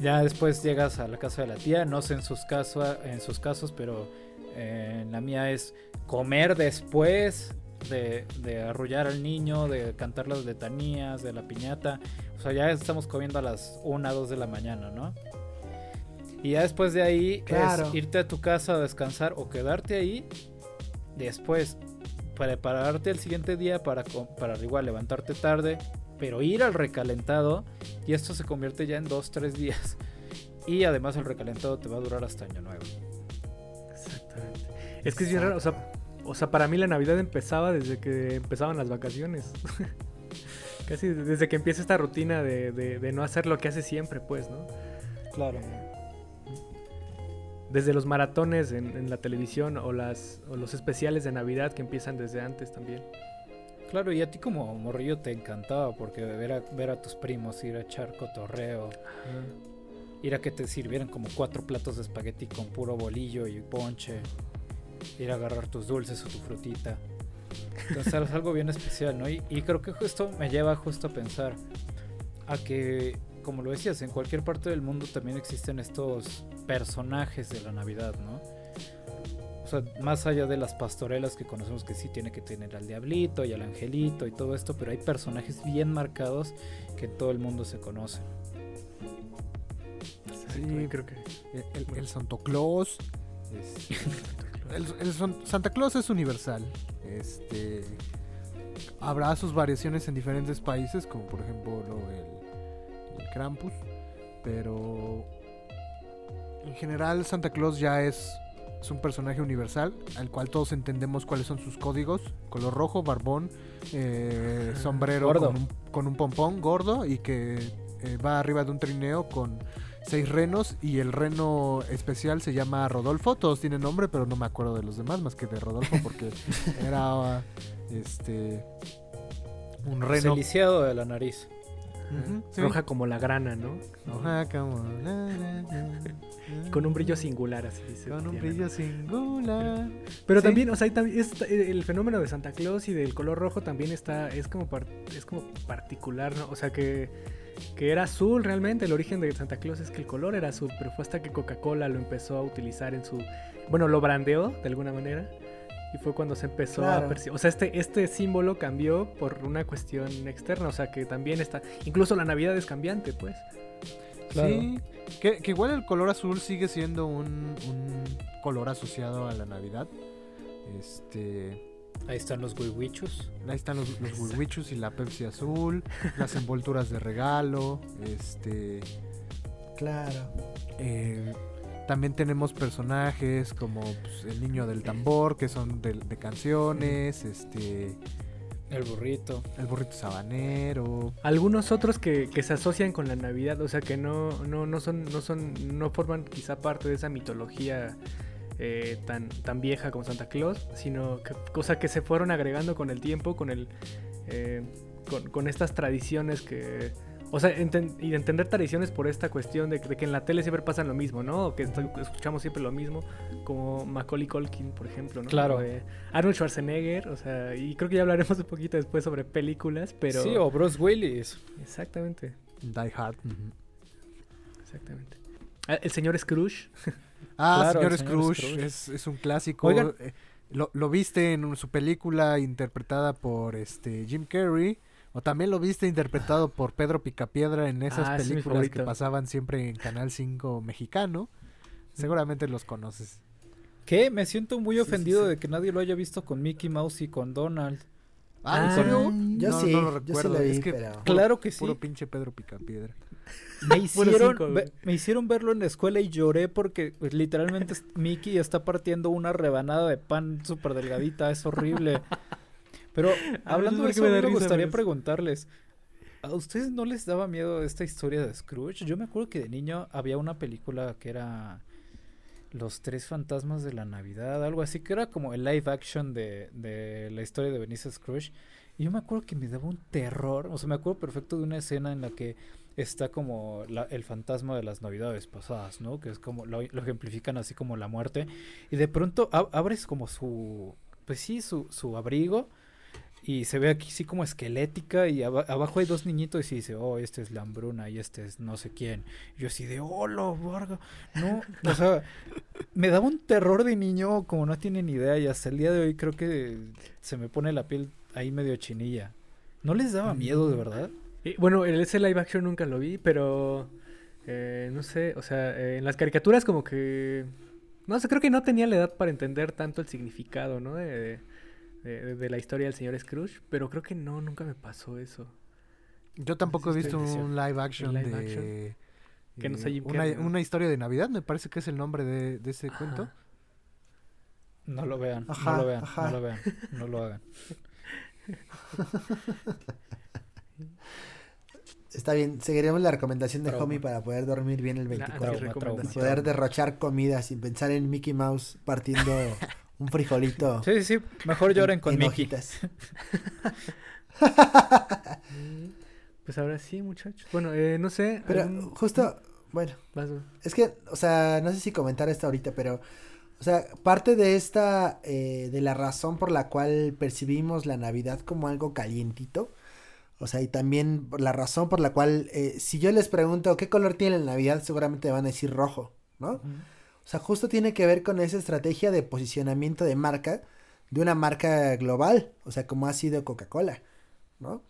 A: Ya después llegas a la casa de la tía, no sé en sus, casos, en sus casos, pero eh, en la mía es comer después de, de arrullar al niño, de cantar las letanías, de la piñata. O sea, ya estamos comiendo a las 1, 2 de la mañana, ¿no? Y ya después de ahí
D: Claro.
A: es irte a tu casa a descansar o quedarte ahí. Después prepararte el siguiente día para, para igual levantarte tarde, pero ir al recalentado y esto se convierte ya en 2-3 días. Y además el recalentado te va a durar hasta año nuevo.
C: Exactamente. Es que es bien raro, o sea, o sea, para mí la Navidad empezaba desde que empezaban las vacaciones. Casi desde que empieza esta rutina de, de- de no hacer lo que hace siempre, pues, ¿no?
A: Claro.
C: Desde los maratones en, en la televisión o, las, o los especiales de Navidad que empiezan desde antes también.
A: Claro, y a ti como morrillo te encantaba porque ver a, ver a tus primos ir a echar cotorreo, ir a que te sirvieran como cuatro platos de espagueti con puro bolillo y ponche, ir a agarrar tus dulces o tu frutita. Entonces es algo bien especial, ¿no? Y, y creo que justo me lleva justo a pensar a que, como lo decías, en cualquier parte del mundo también existen estos personajes de la Navidad, ¿no? Sea, más allá de las pastorelas que conocemos que sí tiene que tener al diablito y al angelito y todo esto, pero hay personajes bien marcados que en todo el mundo se conocen.
B: Sí,
C: creo que.
B: El, el- el Santo Claus. es- el, el Son- Santa Claus es universal. Este. Habrá sus variaciones en diferentes países, como por ejemplo lo- el, el Krampus. Pero. En general, Santa Claus ya es, es un personaje universal, al cual todos entendemos cuáles son sus códigos: color rojo, barbón, eh, sombrero con un, con un pompón gordo y que eh, va arriba de un trineo con seis renos y el reno especial se llama Rodolfo. Todos tienen nombre, pero no me acuerdo de los demás más que de Rodolfo porque era este un reno.
A: Lisiado de la nariz.
B: Sí.
C: Roja como la grana, ¿no?
B: Ajá, como la, la,
C: Con un brillo singular, así dice.
B: Con un
C: Diana.
B: brillo singular.
C: Pero
B: Sí.
C: también, o sea, es- el fenómeno de Santa Claus y del color rojo también está, es como, par- es como particular, ¿no? O sea, que, que era azul realmente, el origen de Santa Claus es que el color era azul, pero fue hasta que Coca-Cola lo empezó a utilizar en su, bueno, lo brandeó de alguna manera. Y fue cuando se empezó
D: Claro.
C: a percibir. O sea, este, este símbolo cambió por una cuestión externa. O sea, que también está. Incluso la Navidad es cambiante, pues.
A: Claro.
B: Sí, que, que igual el color azul sigue siendo un, un color asociado a la Navidad. Este.
A: Ahí están los huihuichos.
B: Ahí están los, los huihuichos y la Pepsi azul, las envolturas de regalo, este...
D: Claro.
B: eh, también tenemos personajes como pues, el niño del tambor, que son de, de canciones, este...
A: El burrito.
B: El burrito sabanero.
C: Algunos otros que, que se asocian con la Navidad, o sea que no, no, no son, no son, no forman quizá parte de esa mitología eh, tan, tan vieja como Santa Claus, sino que, o sea, que se fueron agregando con el tiempo, con el eh, con, con estas tradiciones que. O sea, enten- y de entender tradiciones por esta cuestión de, de que en la tele siempre pasan lo mismo, ¿no? O que escuchamos siempre lo mismo, como Macaulay Culkin, por ejemplo, ¿no?
A: Claro.
C: De Arnold Schwarzenegger, o sea, y creo que ya hablaremos un poquito después sobre películas, pero...
A: Sí, o Bruce Willis.
C: Exactamente,
B: Die Hard.
C: exactamente. Ah, El señor Scrooge.
B: Ah,
A: Claro,
B: señor
A: el señor
B: Scrooge,
A: Scrooge.
B: Es, es un clásico.
A: Oigan.
B: eh, lo, lo viste en su película interpretada por este Jim Carrey. O también lo viste interpretado por Pedro Picapiedra en esas
C: Ah,
B: películas que pasaban siempre en Canal 5 mexicano. Seguramente los conoces.
A: ¿Qué? Me siento muy
B: Sí,
A: ofendido
B: sí.
A: de que nadie lo haya visto con Mickey Mouse y con Donald.
B: Ah, ¿en
C: Ah,
B: serio?
D: yo
B: No,
D: sí,
B: no lo
D: yo sí
B: recuerdo.
D: lo vi,
B: es que
D: pero-
A: Claro que sí.
B: Puro pinche Pedro Picapiedra.
A: Me hicieron, ve- me hicieron verlo en la escuela y lloré porque pues, literalmente Mickey está partiendo una rebanada de pan súper delgadita, es horrible. Pero hablando de
C: ¿por qué
A: eso,
C: me
A: gustaría preguntarles, ¿a ustedes no les daba miedo esta historia de Scrooge? Yo me acuerdo que de niño había una película que era Los tres fantasmas de la Navidad, algo así, que era como el live action de, de la historia de Benicio Scrooge. Y yo me acuerdo que me daba un terror, o sea, me acuerdo perfecto de una escena en la que está como la- el fantasma de las navidades pasadas, ¿no? Que es como, lo, lo ejemplifican así como la muerte. Y de pronto ab- abres como su, pues sí, su, su abrigo. Y se ve aquí sí como esquelética y aba- abajo hay dos niñitos y dice, oh, este es la hambruna y este es no sé quién. Y yo así de, oh, lo varga. No, o sea, me daba un terror de niño como no tienen idea y hasta el día de hoy creo que se me pone la piel ahí medio chinilla. ¿No les daba miedo de verdad?
C: Y, bueno, el- ese live action nunca lo vi, pero eh, no sé, o sea, eh, en las caricaturas como que... No sé, creo que no tenía la edad para entender tanto el significado, ¿no? De, de- de la historia del señor Scrooge, pero creo que no, nunca me pasó eso.
B: Yo tampoco he visto un live action
C: live
B: de...
C: action. Que no Jim
B: una, una historia de Navidad, me parece que es el nombre de, de ese cuento.
A: No lo vean,
D: Ajá,
A: no lo vean,
D: ajá.
A: no lo vean, no lo hagan.
D: Está bien, seguiremos la recomendación de
A: Trauma.
D: Homie para poder dormir bien el
C: La
D: 24.
A: trauma,
C: antirrecomendación.
D: poder derrochar comida sin pensar en Mickey Mouse partiendo un frijolito
A: Sí, sí, sí, mejor lloren con Mickey.
D: hojitas.
C: Pues ahora sí, muchachos. Bueno, eh, no sé.
D: Pero
C: algún-
D: justo, bueno, es que, o sea, no sé si comentar esto ahorita, pero, o sea, parte de esta, eh, de la razón por la cual percibimos la Navidad como algo calientito, o sea, y también la razón por la cual, eh, si yo les pregunto qué color tiene la Navidad, seguramente me van a decir rojo, ¿no? O sea, justo tiene que ver con esa estrategia de posicionamiento de marca de una marca global, o sea, como ha sido Coca-Cola, ¿no?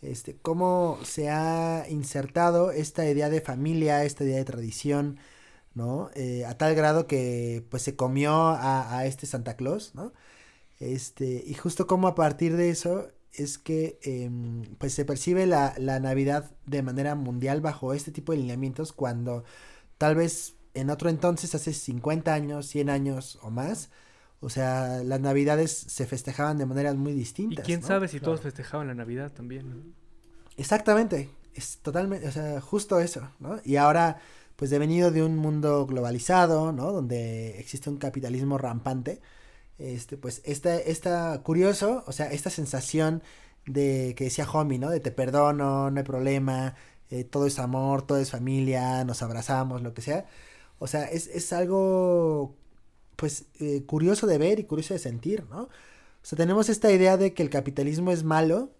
D: Este, cómo se ha insertado esta idea de familia, esta idea de tradición, ¿no? Eh, a tal grado que pues se comió a, este Santa Claus, ¿no? Este, y justo como a partir de eso es que em, pues se percibe la, la Navidad de manera mundial bajo este tipo de lineamientos cuando tal vez en otro entonces, hace 50 años, 100 años o más, o sea, las Navidades se festejaban de maneras muy
C: Y
D: distintas.
C: quién
D: ¿no?
C: sabe si todos festejaban la Navidad también. ¿no?
D: Exactamente, es totalmente, o sea, justo eso, ¿no? Y ahora, pues devenido de un mundo globalizado, ¿no? Donde existe un capitalismo rampante, este, pues, esta, esta, curioso, o sea, esta sensación de que decía Homie, ¿no? De te perdono, no hay problema, eh, todo es amor, todo es familia, nos abrazamos, lo que sea. O sea, es, es algo, pues, eh, curioso de ver y curioso de sentir, ¿no? O sea, tenemos esta idea de que el capitalismo es malo,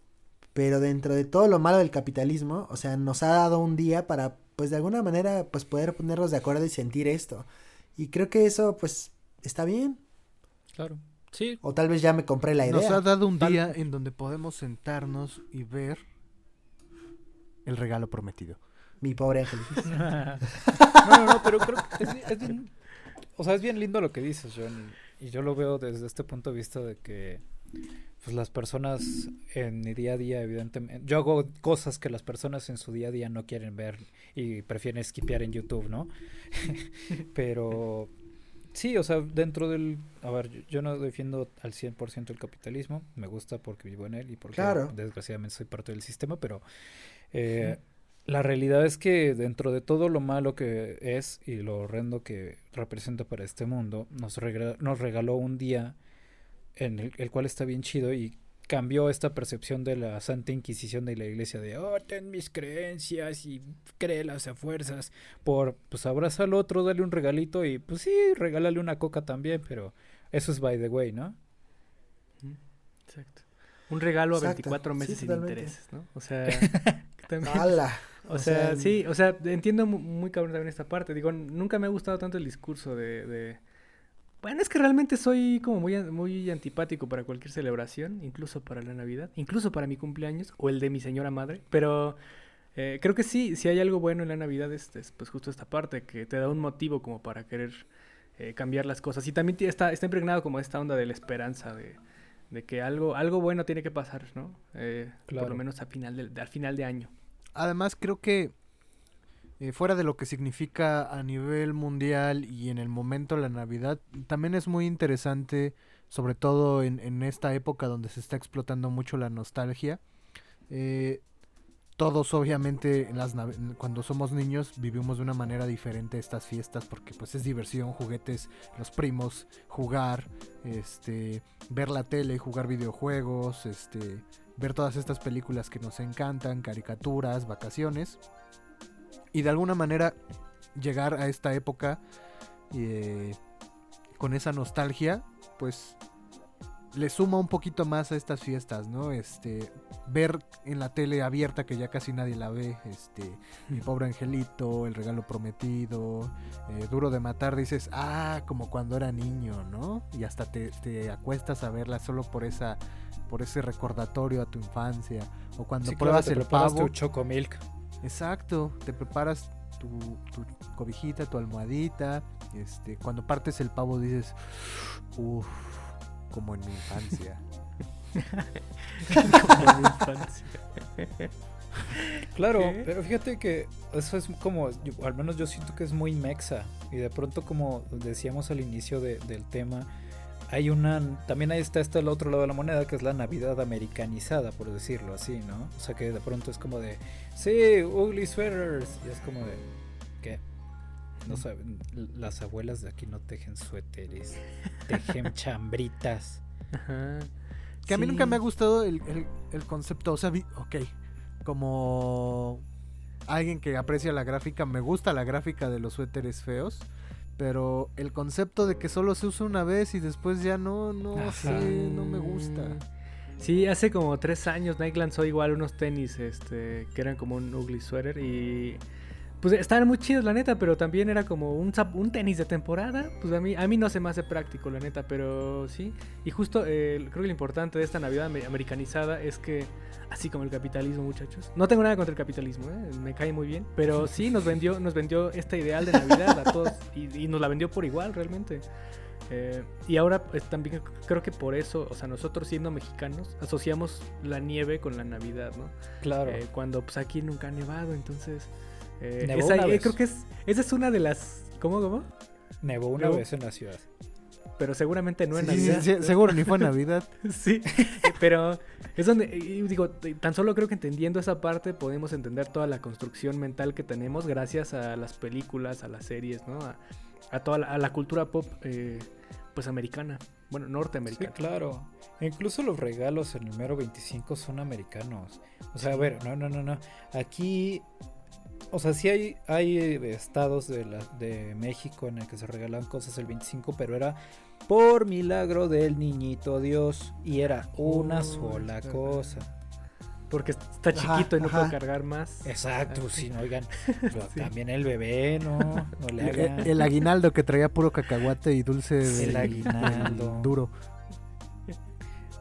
D: pero dentro de todo lo malo del capitalismo, o sea, nos ha dado un día para, pues, de alguna manera, pues, poder ponernos de acuerdo y sentir esto. Y creo que eso, pues, está bien.
A: Claro. Sí,
D: O tal vez ya me compré la
B: Nos
D: idea.
B: ha dado un
A: Tal-
B: día en donde podemos sentarnos y ver el regalo prometido.
D: Mi pobre ángel.
A: no, no, no, pero creo que es, bi- es bien, o sea, es bien lindo lo que dices, John, y, y yo lo veo desde este punto de vista de que, pues las personas en mi día a día, evidentemente, yo hago cosas que las personas en su día a día no quieren ver y prefieren skipear en YouTube, ¿no? pero sí, o sea, dentro del, a ver, yo, yo no defiendo al 100% el capitalismo, me gusta porque vivo en él y porque
D: Claro.
A: desgraciadamente soy parte del sistema, pero eh, la realidad es que dentro de todo lo malo que es y lo horrendo que representa para este mundo, nos, regra- nos regaló un día en el, el cual está bien chido y cambió esta percepción de la Santa Inquisición de la Iglesia de, oh, ten mis creencias y créelas a fuerzas, por, pues abraza al otro, dale un regalito y, pues sí, regálale una coca también, pero eso es by the way, ¿no?
C: Exacto. Un regalo a
D: Exacto,
C: 24
D: sí,
C: meses sin intereses, ¿no? O sea, también-
D: ¡Hala!
C: O sea, sí, o sea, entiendo mu- muy cabrón también esta parte. Digo, nunca me ha gustado tanto el discurso de, de- Bueno, es que realmente soy como muy, muy antipático para cualquier celebración, incluso para la Navidad, incluso para mi cumpleaños o el de mi señora madre, pero eh, creo que sí, si hay algo bueno en la Navidad es, es, pues justo esta parte, que te da un motivo como para querer eh, cambiar las cosas. Y también está, está impregnado como esta onda de la esperanza, de, de que algo, algo bueno tiene que pasar, ¿no? Eh, Por lo menos a final del- al final de año.
B: Además, creo que eh, fuera de lo que significa a nivel mundial y en el momento la Navidad, también es muy interesante, sobre todo en, en esta época donde se está explotando mucho la nostalgia, eh, todos obviamente en las cuando somos niños vivimos de una manera diferente estas fiestas porque pues es diversión, juguetes, los primos, jugar, este, ver la tele, jugar videojuegos, este, ver todas estas películas que nos encantan, caricaturas, vacaciones y de alguna manera llegar a esta época eh, con esa nostalgia, pues le suma un poquito más a estas fiestas, ¿no? Este, ver en la tele abierta que ya casi nadie la ve, este, mi pobre angelito, el regalo prometido, eh, duro de matar, dices, ah, como cuando era niño, ¿no? Y hasta te, te acuestas a verla solo por esa, por ese recordatorio a tu infancia, o cuando
A: Sí, claro,
B: pruebas
A: te
B: el
A: preparas
B: pavo,
A: tu chocomilk.
B: exacto, te preparas tu, tu cobijita, tu almohadita, este, cuando partes el pavo dices, uff, como en mi infancia.
C: Como mi infancia.
A: Claro,
C: ¿Qué?
A: pero fíjate que eso es como, yo- al menos yo siento que es muy mexa. Y de pronto, como decíamos al inicio de- del tema, hay una, también ahí está este el otro lado de la moneda, que es la Navidad americanizada, por decirlo así, ¿no? O sea que de pronto es como de, sí, ugly sweaters. Y es como de, ¿qué? No saben, las abuelas de aquí no tejen suéteres, tejen chambritas.
C: Ajá.
B: Que a mí nunca me ha gustado el, el- el concepto, o sea, vi- ok, como alguien que aprecia la gráfica, me gusta la gráfica de los suéteres feos, pero el concepto de que solo se usa una vez y después ya no, no
A: Ajá.
B: sé, no me gusta.
C: Sí, hace como tres años Nike lanzó igual unos tenis este, que eran como un ugly sweater y pues estaban muy chidos la neta, pero también era como un, un tenis de temporada. Pues a mí, a mí no se me hace práctico la neta, pero sí. Y justo eh, creo que lo importante de esta Navidad ame- americanizada es que, así como el capitalismo muchachos, no tengo nada contra el capitalismo, ¿eh? me cae muy bien, pero sí nos vendió, nos vendió este ideal de Navidad a todos y, y nos la vendió por igual realmente. Eh, y ahora pues, también creo que por eso, o sea, nosotros siendo mexicanos, asociamos la nieve con la Navidad, ¿no?
A: Claro.
C: Eh, cuando pues aquí nunca ha nevado, entonces... eh,
A: Nevó
C: esa,
A: una
C: eh,
A: vez.
C: creo que es, esa es una de las... ¿Cómo, cómo?
A: Nevó una
C: Nevó.
A: vez en la ciudad.
C: Pero seguramente no en
B: Sí, sí,
C: Navidad.
B: sí, seguro ni fue Navidad.
C: Sí, pero es donde, y digo, tan solo creo que entendiendo esa parte podemos entender toda la construcción mental que tenemos gracias a las películas, a las series, ¿no? A, a toda la, a la cultura pop, eh, pues americana, bueno,
A: Sí,
C: norteamericana.
A: claro. E Incluso los regalos en el mero 25 son americanos. O sea, a ver, no, no, no, no. Aquí, o sea, sí hay, hay eh, estados de, la, de México en el que se regalan cosas el 25, pero era por milagro del niñito Dios y era una
C: Oh,
A: sola cosa.
C: Porque está
D: Ajá,
C: chiquito y no
D: ajá.
C: puede cargar más.
A: Exacto,
C: Ah,
A: sí, no, oigan, pero
C: Sí.
A: también el bebé, no, no le hagan.
B: El, el aguinaldo que traía puro cacahuate y dulce de-
A: El aguinaldo.
B: duro.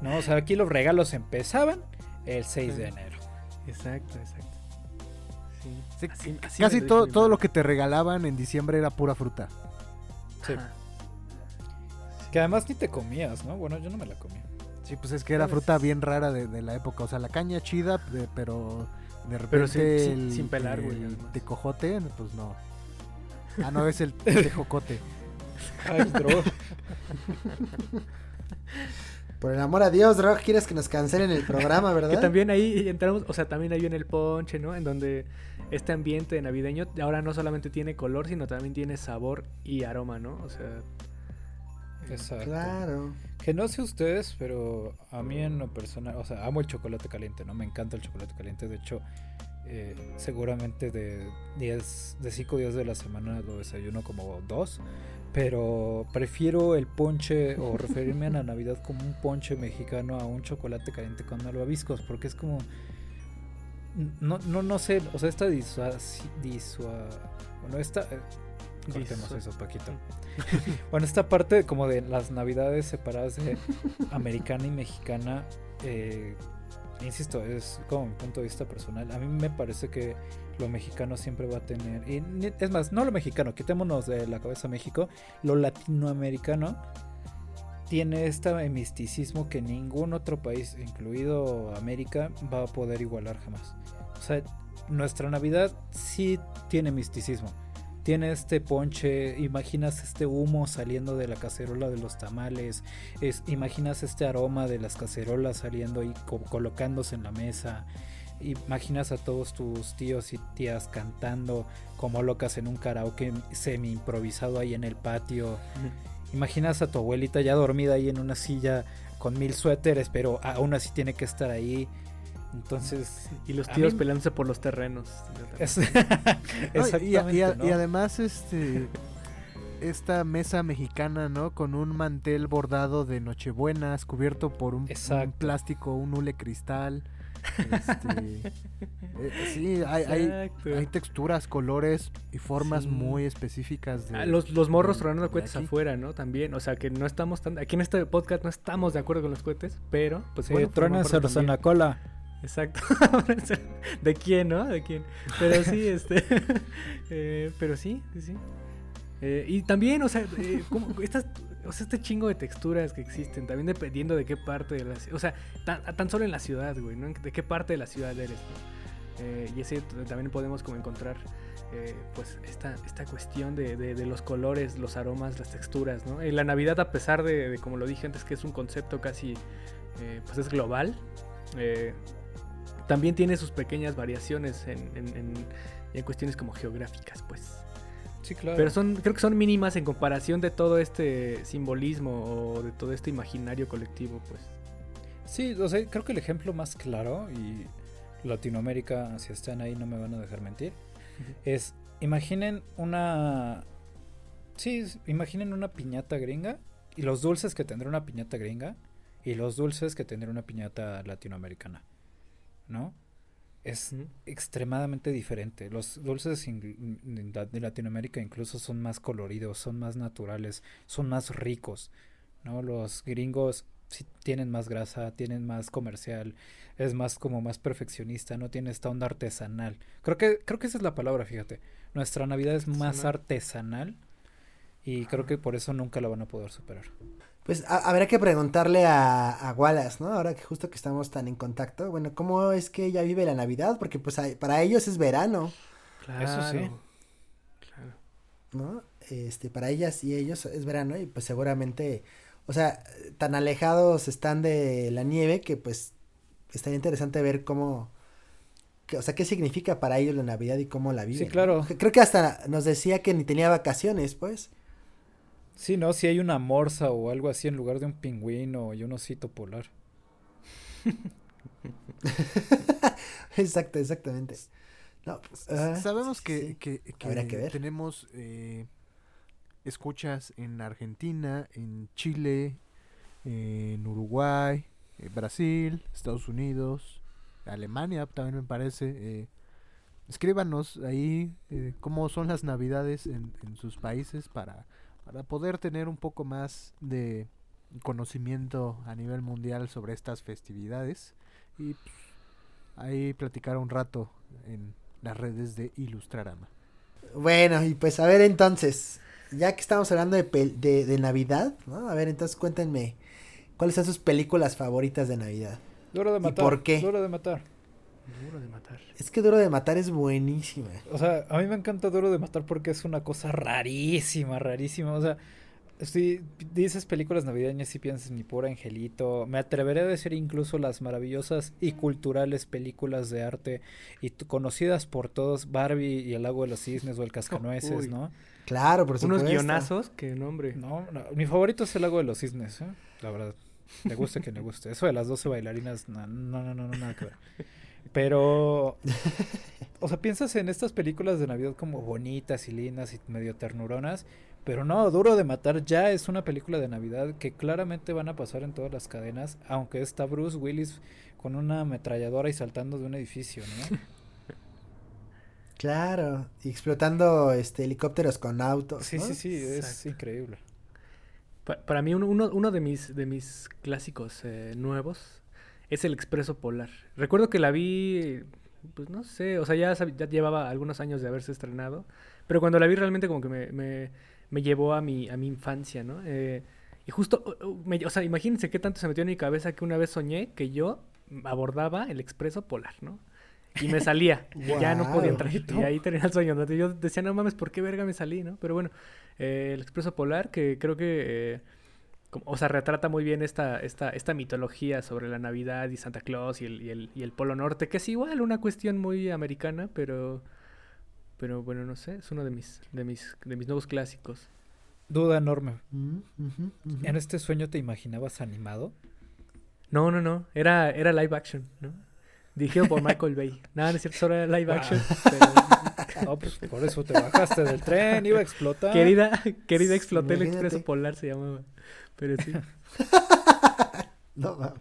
A: No, o sea, aquí los regalos empezaban el 6 de enero.
C: Exacto, exacto. Sí.
B: Sí,
C: Así- así
B: Casi todo, todo lo que te regalaban en diciembre era pura fruta.
A: Sí.
C: Ajá.
A: Que además ni te comías, ¿no? Bueno, yo no me la comía.
B: Sí, pues es que era
C: ¿Sabes?
B: fruta bien rara de, de la época. O sea, la caña chida, de- pero de repente
C: Pero sin- sin-
B: el,
C: sin pelar, güey,
B: el tecojote, pues no. Ah, no, es el tejocote.
A: Ay, bro.
D: Por el amor a Dios, Rock, quieres que nos cancelen el programa, ¿verdad?
C: Que también ahí entramos, o sea, también ahí en el ponche, ¿no? En donde este ambiente navideño ahora no solamente tiene color, sino también tiene sabor y aroma, ¿no? O sea,
A: Exacto.
D: Claro.
A: Que no sé ustedes, pero a mí en lo personal, o sea, amo el chocolate caliente, ¿no? Me encanta el chocolate caliente. De hecho, eh, seguramente de 10, de 5 días de la semana lo desayuno como dos. Pero prefiero el ponche o referirme a la Navidad como un ponche mexicano a un chocolate caliente con malvaviscos, porque es como. No, no, no sé, o sea, esta disua... disua bueno, esta. eh, cortemos eso, Paquito. Bueno, esta parte como de las navidades separadas de americana y mexicana, eh, insisto, es como mi punto de vista personal. A mí me parece que lo mexicano siempre va a tener, y es más, no lo mexicano, quitémonos de la cabeza México, lo latinoamericano tiene este misticismo que ningún otro país, incluido América, va a poder igualar jamás. O sea, nuestra Navidad sí tiene misticismo tiene este ponche, imaginas este humo saliendo de la cacerola de los tamales, es, imaginas este aroma de las cacerolas saliendo y co- colocándose en la mesa. imaginas a todos tus tíos y tías cantando como locas en un karaoke semi improvisado ahí en el patio. Imaginas a tu abuelita ya dormida ahí en una silla con mil suéteres, pero aún así tiene que estar ahí. Entonces.
C: Y los tíos
A: mí-
C: peleándose por los terrenos.
A: Es-
B: No, y-
A: Exactamente.
B: y, a-
A: ¿no?
B: y además, este. Esta mesa mexicana, ¿no? Con un mantel bordado de Nochebuenas, cubierto por un, plástico, un hule cristal. Este, eh, sí, hay, hay, texturas, colores y formas
C: Sí.
B: muy específicas de.
C: Ah, los, los morros
B: de-
C: tronando
B: de
C: cohetes
B: aquí.
C: afuera, ¿no? También, o sea, que no estamos tan... Aquí en este podcast no estamos de acuerdo con los cohetes, pero, pues bueno, parte
A: truénenselos en la cola.
C: Exacto. ¿De quién, no? ¿De quién? Pero sí, este... eh, pero sí, sí, sí. Eh, y también, o sea, eh, como estas, o sea, este chingo de texturas que existen, también dependiendo de qué parte de la ciudad, o sea, tan, tan solo en la ciudad, güey, ¿no? De qué parte de la ciudad eres, ¿no? Eh, y ese t- también podemos como encontrar, eh, pues, esta, esta cuestión de, de- de los colores, los aromas, las texturas, ¿no? En la Navidad, a pesar de, de, como lo dije antes, que es un concepto casi, eh, pues es global, eh, también tiene sus pequeñas variaciones en, en- en- en cuestiones como geográficas, pues.
A: Sí, claro.
C: Pero son, creo que son mínimas en comparación de todo este simbolismo o de todo este imaginario colectivo, pues.
A: Sí, o sea, creo que el ejemplo más claro, y Latinoamérica, si están ahí no me van a dejar mentir, es, imaginen una... Sí, imaginen una piñata gringa y los dulces que tendrá una piñata gringa y los dulces que tendrá una piñata latinoamericana, ¿no? Es extremadamente diferente. Los dulces de Latinoamérica incluso son más coloridos, son más naturales, son más ricos, ¿no? Los gringos sí tienen más grasa, tienen más comercial, es más como más perfeccionista, no tiene esta onda artesanal. Creo que creo que esa es la palabra, fíjate. Nuestra Navidad es más
C: artesanal
A: y creo que por eso nunca la van a poder superar.
D: Pues ha- habrá que preguntarle a, a Wallace, ¿no? Ahora que justo que estamos tan en contacto. Bueno, ¿cómo es que ella vive la Navidad? Porque pues hay- para ellos es verano,
A: Eso sí.
C: Claro.
D: ¿no? Este, para ellas y ellos es verano y pues seguramente, o sea, tan alejados están de la nieve que pues estaría interesante ver cómo, que- o sea, qué significa para ellos la Navidad y cómo la viven. ¿no?
A: claro.
D: Creo que hasta nos decía que ni tenía vacaciones, pues.
A: Sí, no, si hay una morsa o algo así en lugar de un pingüino y un osito polar.
D: Exacto, exactamente. No, pues, ah,
B: Sabemos
D: sí,
B: que,
D: sí.
B: que- que
D: Habrá que ver.
B: tenemos eh, escuchas en Argentina, en Chile, en Uruguay, en Brasil, Estados Unidos, Alemania también me parece. eh, escríbanos ahí eh, cómo son las navidades en, en sus países para, para poder tener un poco más de conocimiento a nivel mundial sobre estas festividades y pues, ahí platicar un rato en las redes de Ilustrarama.
D: Bueno, y pues a ver entonces, ya que estamos hablando de, pel- de, de Navidad, ¿no? A ver, entonces cuéntenme, ¿cuáles son sus películas favoritas de Navidad?
A: Duro de
D: ¿Y por qué?
A: Duro de matar.
C: Duro de matar.
D: Es que Duro de Matar es buenísima.
A: O sea, a mí me encanta Duro de Matar porque es una cosa rarísima, rarísima. O sea, si dices películas navideñas y piensas en mi pobre angelito, me atreveré a decir incluso las maravillosas y culturales películas de arte y conocidas por todos, Barbie y el lago de los cisnes o el cascanueces. ¿no?
D: Claro, por
C: Unos
D: supuesto.
C: guionazos, que nombre.
A: No, no, mi favorito es el lago de los cisnes, ¿eh? La verdad. Le guste que le guste. Eso de las 12 bailarinas, no, no, no, no, nada que ver. Pero, o sea, piensas en estas películas de Navidad como bonitas y lindas y medio ternuronas, pero no, Duro de Matar ya es una película de Navidad que claramente van a pasar en todas las cadenas, aunque está Bruce Willis con una ametralladora y saltando de un edificio, ¿no?
D: Claro, y explotando este helicópteros con autos.
A: Sí,
D: ¿no?
A: sí, sí, es
C: Exacto.
A: increíble.
C: Pa- para mí, uno, uno, uno de, mis, de mis clásicos eh, nuevos es El Expreso Polar. Recuerdo que la vi, pues no sé, o sea, ya, ya llevaba algunos años de haberse estrenado, pero cuando la vi realmente como que me, me, me llevó a mi, a mi infancia, ¿no? Eh, y justo, me- o sea, imagínense qué tanto se metió en mi cabeza que una vez soñé que yo abordaba el Expreso Polar, ¿no? Y me salía, ya no podía entrar. Y ahí tenía el sueño. Yo decía, no mames, ¿por qué verga me salí, no? Pero bueno, eh, el Expreso Polar, que creo que eh, o sea, retrata muy bien esta, esta, esta mitología sobre la Navidad y Santa Claus y el, y, el, y el Polo Norte, que es igual una cuestión muy americana, pero, pero bueno, no sé, es uno de mis, de mis, de mis nuevos clásicos.
A: Duda enorme.
D: Mm.
A: ¿En este sueño te imaginabas animado?
C: No, no, no, era, era live action, ¿no? Dirigido por Michael Bay. Nada, no es cierto, solo era live
A: Wow.
C: action. pero-
A: No, pues por eso te bajaste del tren, iba a explotar.
C: querida, querida, exploté el expreso polar, se llamaba. Pero sí.
D: No, mames.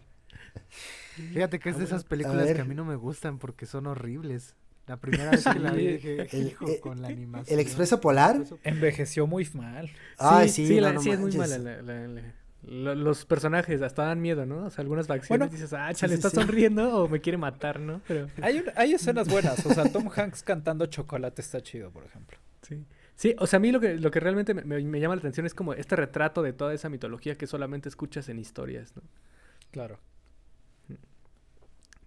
B: Fíjate que es de esas películas que a mí no me gustan porque son horribles. La primera vez que la vi dije,
D: El-
B: hijo,
D: el-
B: con la animación.
D: ¿El expreso polar?
A: Envejeció muy mal.
D: Ay,
C: sí,
D: sí,
C: sí,
D: no,
C: la-
D: no
C: sí, es muy mala. la- la- la- lo- los personajes hasta dan miedo, ¿no? O sea, algunas facciones
A: Bueno,
C: dices, ah, chale,
D: sí,
C: ¿está
D: sí.
C: sonriendo o me quiere matar, no? Pero
A: Hay, un- hay escenas buenas. O sea, Tom Hanks cantando chocolate está chido, por ejemplo.
C: sí. Sí, o sea, a mí lo que, lo que realmente me, me- me llama la atención es como este retrato de toda esa mitología que solamente escuchas en historias, ¿no?
A: Claro.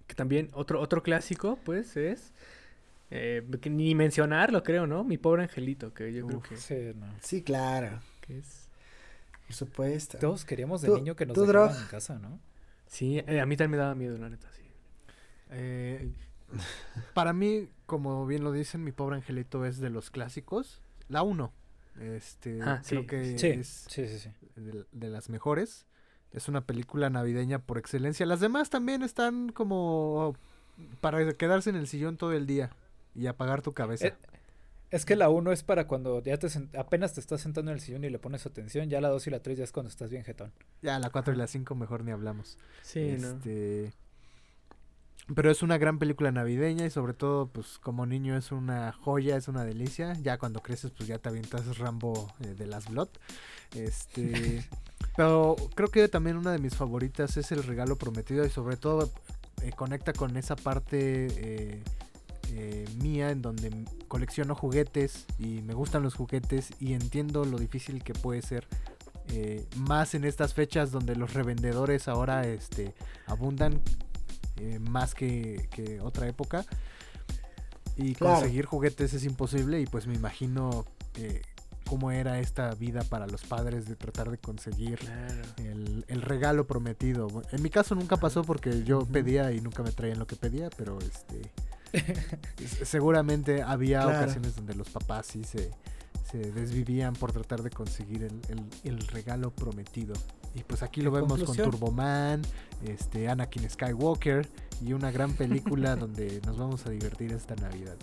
C: Que también otro, otro clásico, pues, es... eh, que ni mencionarlo, creo, ¿no? Mi pobre angelito, que yo creo que,
A: Sí, no.
D: Sí, claro.
C: que es...
D: Por supuesto.
A: Todos queríamos de
D: Tú-
A: niño que nos
D: Drog.
A: en casa, ¿no?
C: Sí, eh, a mí también me daba miedo, la neta, sí.
B: Eh, para mí, como bien lo dicen, mi pobre angelito es de los clásicos. La 1. Este,
C: Ah,
B: creo
C: sí,
B: que
A: Sí,
B: es
A: sí, sí, sí.
B: de, de las mejores. Es una película navideña por excelencia. Las demás también están como para quedarse en el sillón todo el día y apagar tu cabeza.
A: Eh, Es que la 1 es para cuando ya te apenas te estás sentando en el sillón y le pones atención. Ya la 2 y la 3 ya es cuando estás bien jetón.
B: Ya la 4 y la 5 mejor ni hablamos.
C: Sí, ¿no?
B: Este, Pero es una gran película navideña y sobre todo, pues como niño es una joya, es una delicia. Ya cuando creces, pues ya te avientas Rambo eh, de las Blood. Este, pero creo que también una de mis favoritas es El Regalo Prometido y sobre todo eh, conecta con esa parte eh, eh, mía en donde colecciono juguetes y me gustan los juguetes y entiendo lo difícil que puede ser eh, más en estas fechas donde los revendedores ahora este, abundan eh, más que, que otra época. Y
D: Claro.
B: conseguir juguetes es imposible y pues me imagino eh, cómo era esta vida para los padres de tratar de conseguir
C: Claro.
B: el, el regalo prometido. En mi caso nunca pasó porque yo pedía y nunca me traían lo que pedía, pero este seguramente había
D: Claro.
B: ocasiones donde los papás sí se, se desvivían por tratar de conseguir el, el- el regalo prometido. Y pues aquí lo vemos
A: conclusión.
B: con Turboman, este, Anakin Skywalker y una gran película donde nos vamos a divertir esta Navidad.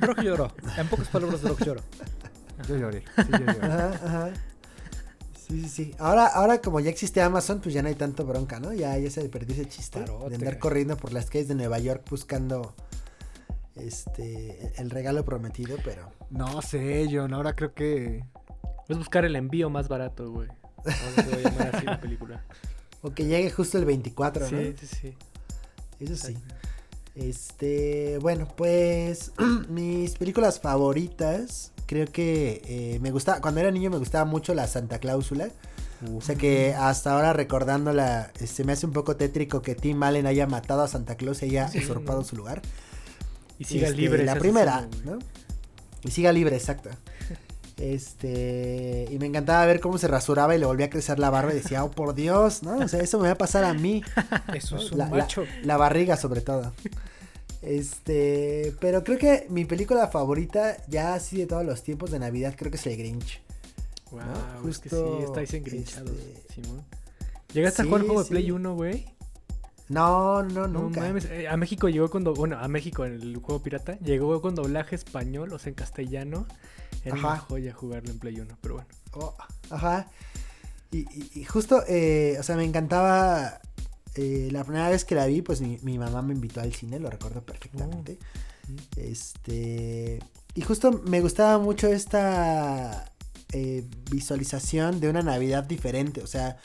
A: Drog lloró. En pocas palabras, Drog lloró.
B: Yo lloré, sí, yo lloré.
D: Ajá, ajá. Sí, sí, sí. Ahora, ahora como ya existe Amazon, pues ya no hay tanto bronca, ¿no? Ya, ya se perdió ese chiste
A: Parote.
D: de andar corriendo por las calles de Nueva York buscando este el regalo prometido, pero
B: No sé, John, ahora creo que
C: Es buscar el envío más barato, güey. Ahora se va a llamar así la película.
D: o que llegue justo el 24, ¿no?
C: Sí, sí, sí.
D: Eso sí. Este, bueno, pues mis películas favoritas, creo que eh, me gustaba, cuando era niño me gustaba mucho la Santa Cláusula. O sea que hasta ahora recordándola, eh, se me hace un poco tétrico que Tim Allen haya matado a Santa Claus y haya
C: Sí,
D: usurpado
C: ¿no?
D: su lugar.
C: Y siga
D: Este,
C: libre.
D: La primera,
C: asesino.
D: ¿no? Y siga libre, exacto. Este, y me encantaba ver cómo se rasuraba y le volvía a crecer la barba y decía, oh por Dios, ¿no? O sea, eso me va a pasar a mí.
A: Eso es un
D: La-. La barriga, sobre todo. Este, pero creo que mi película favorita, ya así de todos los tiempos de Navidad, creo que es el Grinch.
C: Wow,
D: ¿no?
C: es que sí,
D: Justo,
C: estáis engrinchados,
D: este,
C: Simón. ¿Llegaste a jugar juego de
D: sí.
C: Play 1, güey?
D: No, no,
C: No
D: nunca.
C: mames, eh, a México llegó con do- bueno, a México en el juego pirata llegó con doblaje español, o sea, en castellano. Era una
D: Ajá.
C: joya jugarlo en Play 1, pero bueno.
D: Oh, ajá. Y, y- y justo, eh, o sea, me encantaba. Eh, la primera vez que la vi, pues mi, mi mamá me invitó al cine, lo recuerdo perfectamente. Este. Y justo me gustaba mucho esta eh, visualización de una Navidad diferente. O sea,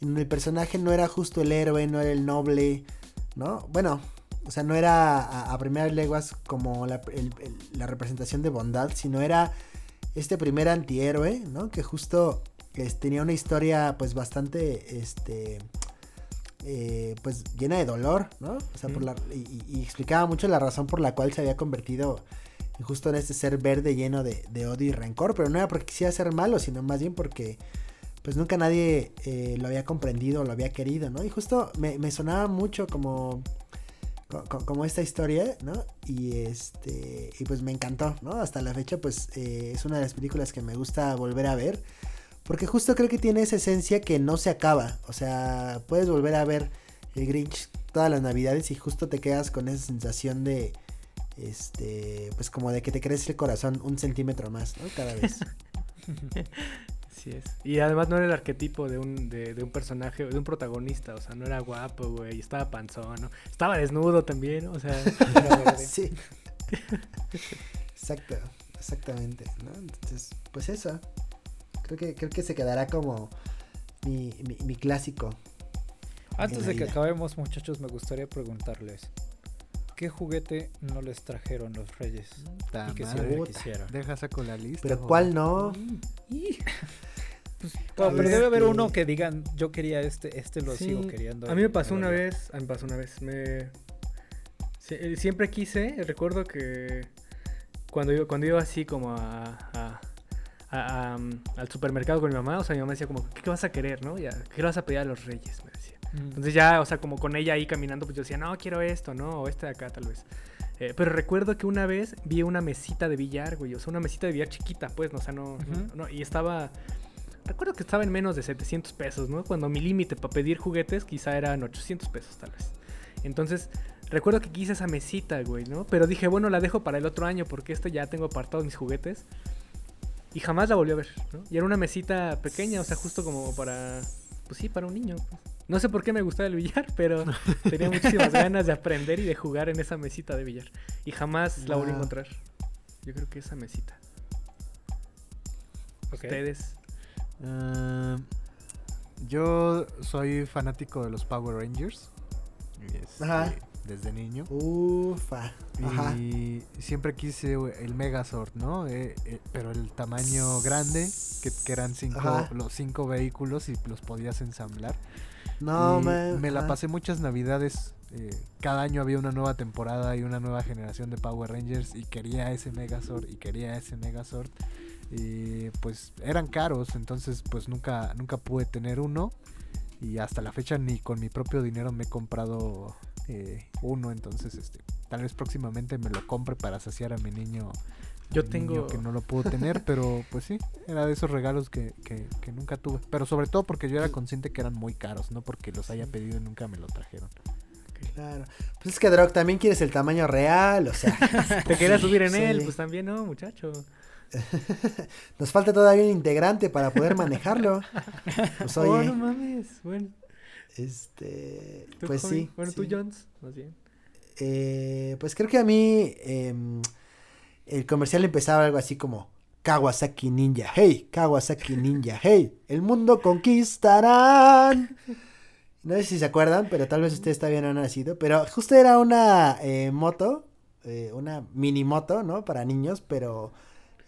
D: el personaje no era justo el héroe, no era el noble, ¿no? Bueno, o sea, no era a, a primeras leguas como la, el- el- la representación de bondad, sino era este primer antihéroe, ¿no? Que justo pues, tenía una historia pues bastante, este, eh, pues llena de dolor, ¿no? O sea, por la, y, explicaba mucho la razón por la cual se había convertido justo en este ser verde lleno de, de odio y rencor, pero no era porque quisiera ser malo, sino más bien porque pues nunca nadie eh, lo había comprendido, lo había querido, ¿no? Y justo me, me sonaba mucho como, co- co- como esta historia, ¿no? Y este, y pues me encantó, ¿no? Hasta la fecha, pues eh, es una de las películas que me gusta volver a ver. Porque justo creo que tiene esa esencia que no se acaba. O sea, puedes volver a ver el Grinch todas las navidades y justo te quedas con esa sensación de, este, pues como de que te crece el corazón un centímetro más, ¿no? Cada vez.
C: Así es. Y además no era el arquetipo de un, de, de un personaje, de un protagonista. O sea, no era guapo, güey. Estaba panzón, ¿no? Estaba desnudo también, o sea,
D: sí. Exacto, exactamente, ¿no? Entonces, pues eso. Creo que, creo que se quedará como mi, mi, mi clásico.
A: Antes de que acabemos, muchachos, me gustaría preguntarles: ¿qué juguete no les trajeron los Reyes?
B: Ta
A: Y que
B: madre.
A: siempre
D: Puta.
A: quisieron.
B: Deja saco la lista.
D: Pero. ¿cuál no?
A: Pues, No, pero debe haber uno que digan: Yo quería este, este lo
C: Sí,
A: sigo queriendo.
C: A mí me pasó una
A: dolió".
C: vez, a mí me pasó una vez, me... eh, siempre quise, recuerdo que cuando iba, cuando iba así como a, a- a- a, um, al supermercado con mi mamá, o sea, mi mamá decía como, ¿qué, qué vas a querer, no? Ya, ¿Qué le vas a pedir a los reyes? Me decía.
A: Mm.
C: Entonces ya, o sea, como con ella ahí caminando, pues yo decía, no, quiero esto, ¿no? O este de acá tal vez. Eh, pero recuerdo que una vez vi una mesita de billar, güey, o sea, una mesita de billar chiquita, pues, no, o sea, no, no-
A: Ujú.
C: no, y estaba... Recuerdo que estaba en menos de 700 pesos, ¿no? Cuando mi límite para pedir juguetes quizá eran 800 pesos, tal vez. Entonces, recuerdo que quise esa mesita, güey, ¿no? Pero dije, bueno, la dejo para el otro año porque este ya tengo apartados mis juguetes. Y jamás la volví a ver, ¿no? Y era una mesita pequeña, o sea, justo como para... Pues sí, para un niño. pues. No sé por qué me gustaba el billar, pero tenía muchísimas ganas de aprender y de jugar en esa mesita de billar. Y jamás la volví a
D: Wow.
C: encontrar. Yo creo que esa mesita. Ustedes.
B: Ah, yo soy fanático de los Power Rangers. este,
D: Ajá.
B: Desde niño.
D: Ufa. Ajá.
B: Y siempre quise el Megazord, ¿no? Eh, eh, pero el tamaño grande, que, que eran cinco,
D: Ajá.
B: los cinco vehículos y los podías ensamblar.
D: No, man.
B: Me la pasé muchas navidades. eh, cada año había una nueva temporada y una nueva generación de Power Rangers y quería ese Megazord y quería ese Megazord. Y pues eran caros, entonces pues nunca, nunca pude tener uno. Y hasta la fecha ni con mi propio dinero me he comprado eh, uno. Entonces este, tal vez próximamente me lo compre para saciar a mi niño.
C: Yo
B: mi niño
C: tengo-
B: que no lo puedo tener, pero pues sí, era de esos regalos que, que, que nunca tuve. Pero sobre todo porque yo era consciente que eran muy caros, no porque los haya pedido y nunca me lo trajeron.
D: Claro. Pues es que, Drock, también quieres el tamaño real, o sea.
C: Te querías subir en
D: Sí.
C: él, pues también no, muchacho.
D: Nos falta todavía un integrante para poder manejarlo. Pues
C: Oh, no mames. Bueno,
D: este. Pues sí.
C: Bueno,
D: sí.
C: tú, Jones, más bien.
D: Eh, pues creo que a mí em, el comercial empezaba algo así como Kawasaki Ninja, hey, Kawasaki Ninja, hey, el mundo conquistarán. No sé si se acuerdan, pero tal vez ustedes todavía no han nacido, pero justo era una eh, moto, eh, una mini moto, ¿no? Para niños, pero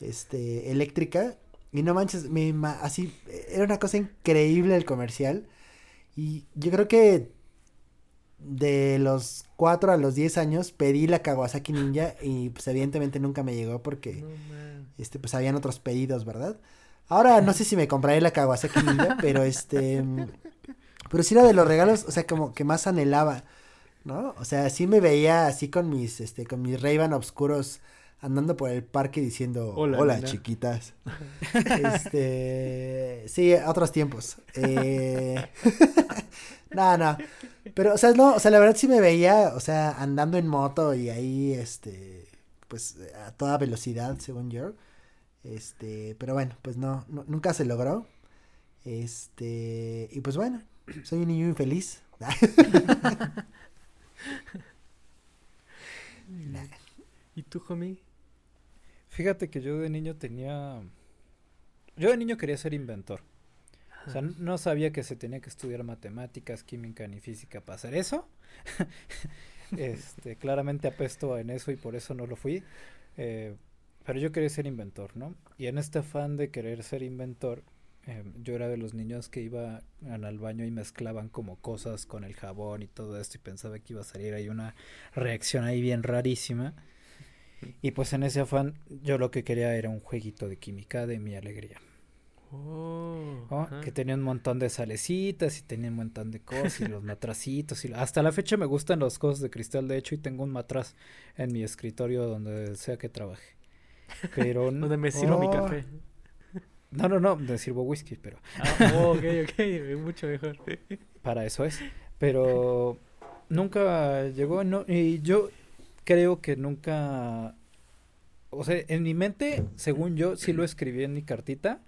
D: este eléctrica. Y no manches, me así, era una cosa increíble el comercial. Y yo creo que de los 4 a los 10 años pedí la Kawasaki Ninja y pues evidentemente nunca me llegó porque
C: No
D: este pues habían otros pedidos, ¿verdad? Ahora no sé si me compraré la Kawasaki Ninja, pero este pero sí era de los regalos, o sea, como que más anhelaba, ¿no? O sea, sí me veía así con mis este con mis Ray-Ban oscuros andando por el parque diciendo,
C: Hola,
D: chiquitas." este, sí, otros tiempos. Eh No, no. Pero, o sea, no, o sea, la verdad sí me veía, o sea, andando en moto y ahí, este, pues, a toda velocidad, según yo. Este, pero bueno, pues no, no- nunca se logró. Este, y pues bueno, soy un niño infeliz.
C: ¿Y tú, homie?
A: Fíjate que yo de niño tenía. Yo de niño quería ser inventor. O sea, no sabía que se tenía que estudiar matemáticas, química ni física para hacer eso. este, claramente apesto en eso y por eso no lo fui. Eh, pero yo quería ser inventor, ¿no? Y en este afán de querer ser inventor, eh, yo era de los niños que iban al baño y mezclaban como cosas con el jabón y todo esto y pensaba que iba a salir ahí una reacción ahí bien rarísima. Y pues en ese afán yo lo que quería era un jueguito de química de mi alegría.
C: Oh.
A: que tenía un montón de salecitas y tenía un montón de cosas y los matracitos y hasta la fecha me gustan las cosas de cristal de hecho y tengo un matraz en mi escritorio donde sea que trabaje. Pero
C: Donde me sirvo mi café.
A: No, no, no, me sirvo whisky, pero
C: Ah, oh, ok, ok, mucho mejor.
A: para eso es. Pero nunca llegó, no, y yo creo que nunca, o sea, en mi mente, según yo, sí lo escribí en mi cartita,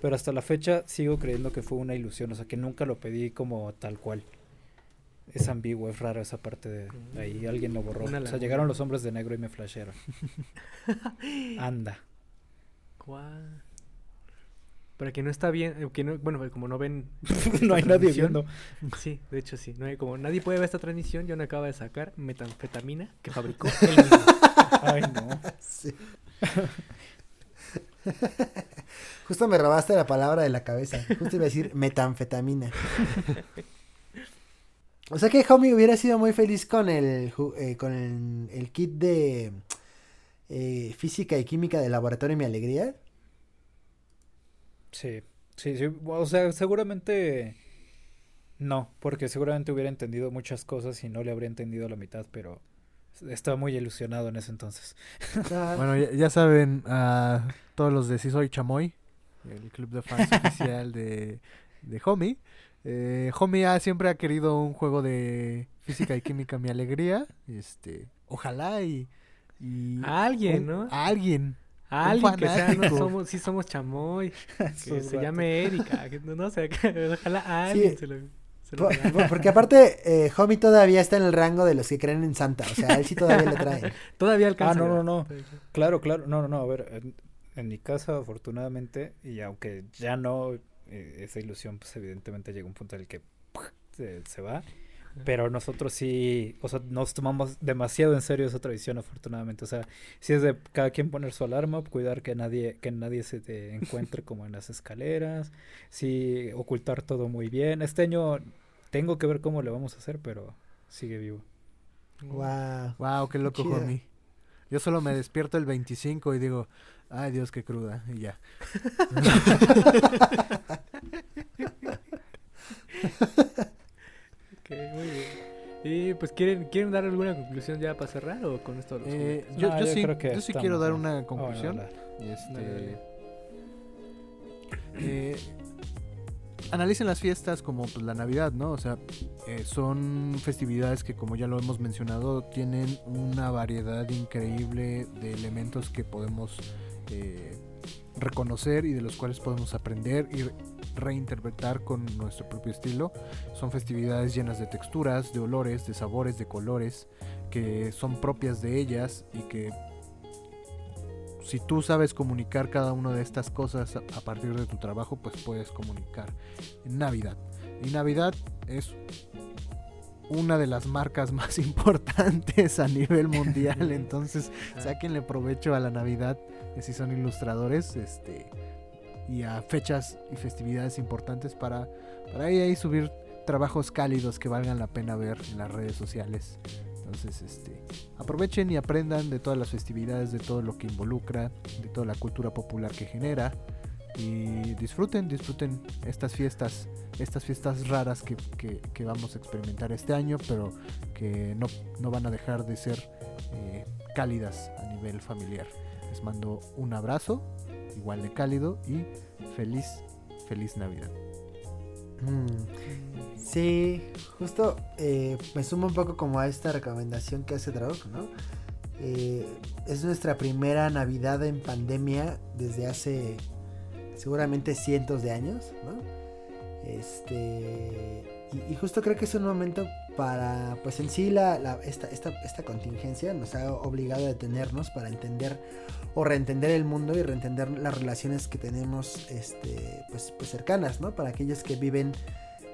A: pero hasta la fecha sigo creyendo que fue una ilusión, o sea, que nunca lo pedí como tal cual. Es ambiguo, es raro esa parte de ahí, alguien lo borró. O sea, llegaron los hombres de negro y me flashearon. Anda.
C: Guau. Para que no está bien, eh, que no, bueno, como no ven.
A: no hay nadie viendo.
C: Sí, de hecho sí. No hay, como nadie puede ver esta transmisión, yo no acabo de sacar metanfetamina que fabricó él mismo.
A: Ay, no.
D: Sí. Justo me robaste la palabra de la cabeza. Justo iba a decir metanfetamina. O sea que Homie hubiera sido muy feliz con el, eh, con el, el kit de eh, física y química del laboratorio Mi Alegría.
A: Sí, sí, sí. O sea, seguramente no, porque seguramente hubiera entendido muchas cosas y no le habría entendido la mitad, pero estaba muy ilusionado en ese entonces.
B: Bueno, ya, ya saben, a todos los de Si Soy Chamoy, el club de fans oficial de, de Homie. Eh, Homie ha- siempre ha querido un juego de física y química, mi alegría. Este, ojalá y. y
C: A alguien,
B: un-
C: ¿no?
B: A alguien.
C: A alguien que sea, no somos, sí somos chamoy, que se llame Erika, que no, no sé, que ojalá a alguien
D: Sí.
C: se lo, se lo
D: por- porque aparte, eh, Homie todavía está en el rango de los que creen en Santa. O sea, él sí todavía le trae.
C: Todavía alcanza.
A: Ah, no, no, no. Claro, claro, no, no, no, a ver, en, en mi casa afortunadamente, y aunque ya no, eh, esa ilusión pues evidentemente llega un punto en el que se, se va, pero nosotros sí, o sea, nos tomamos demasiado en serio esa tradición afortunadamente, o sea, sí es de cada quien poner su alarma, cuidar que nadie, que nadie se te encuentre como en las escaleras, sí, ocultar todo muy bien, este año tengo que ver cómo le vamos a hacer, pero sigue vivo.
D: Wow.
B: Wow, qué loco. Homie. Yo solo me despierto el 25 y digo, ay Dios, qué cruda. Y ya.
C: Ok, muy bien. Y pues, ¿quieren, ¿quieren dar alguna conclusión ya para cerrar o con esto los
B: Eh, yo,
A: No,
B: yo
A: yo
B: sí,
A: creo que
B: yo sí
A: estamos
B: quiero dar una conclusión.
A: dale.
B: Este,
C: Dale, dale.
B: eh, analicen las fiestas como pues, la Navidad, ¿no? O sea, eh, son festividades que como ya lo hemos mencionado tienen una variedad increíble de elementos que podemos eh, reconocer y de los cuales podemos aprender y reinterpretar con nuestro propio estilo. Son festividades llenas de texturas, de olores, de sabores, de colores que son propias de ellas y que si tú sabes comunicar cada una de estas cosas a partir de tu trabajo, pues puedes comunicar en Navidad. Y Navidad es una de las marcas más importantes a nivel mundial, entonces sáquenle provecho a la Navidad si son ilustradores, este y a fechas y festividades importantes para para ahí, ahí subir trabajos cálidos que valgan la pena ver en las redes sociales. Entonces, este, aprovechen y aprendan de todas las festividades, de todo lo que involucra, de toda la cultura popular que genera y disfruten, disfruten estas fiestas, estas fiestas raras que, que- que vamos a experimentar este año, pero que no, no van a dejar de ser eh, cálidas a nivel familiar. Les mando un abrazo, igual de cálido y feliz, feliz Navidad.
D: Mm. Sí, justo eh, me sumo un poco como a esta recomendación que hace Drog, ¿no? Eh, es nuestra primera Navidad en pandemia desde hace seguramente cientos de años, ¿no? Este, y, y justo creo que es un momento para, pues en sí, la, la- esta, esta, esta contingencia nos ha obligado a detenernos para entender o reentender el mundo y reentender las relaciones que tenemos este, pues, pues cercanas, ¿no? Para aquellos que viven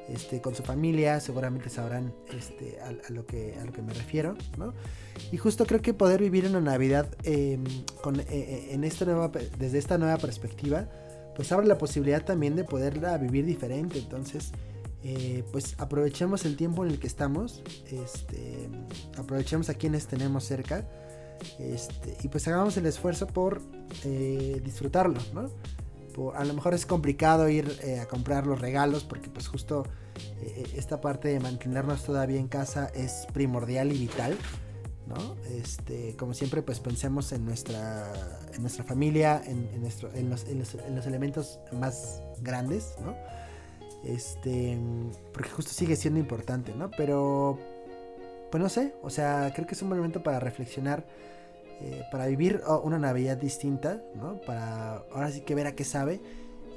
D: este, con su familia, seguramente sabrán este, a, lo que, a lo que me refiero, ¿no? Y justo creo que poder vivir una Navidad eh, con, eh, eh, en esta nueva, desde esta nueva perspectiva, pues abre la posibilidad también de poderla vivir diferente. Entonces, eh, pues aprovechemos el tiempo en el que estamos, este, aprovechemos a quienes tenemos cerca, este, y pues hagamos el esfuerzo por eh, disfrutarlo, ¿no? por, a lo mejor es complicado ir eh, a comprar los regalos porque pues justo eh, esta parte de mantenernos todavía en casa es primordial y vital. ¿no? Este, como siempre, pues pensemos en nuestra, en nuestra familia, en, en nuestro, en, los, en, los, los, elementos más grandes, ¿no? Este, porque justo sigue siendo importante, ¿no? Pero, pues no sé, o sea, creo que es un momento para reflexionar, eh, para vivir oh, una Navidad distinta, ¿no? Para ahora sí que ver a qué sabe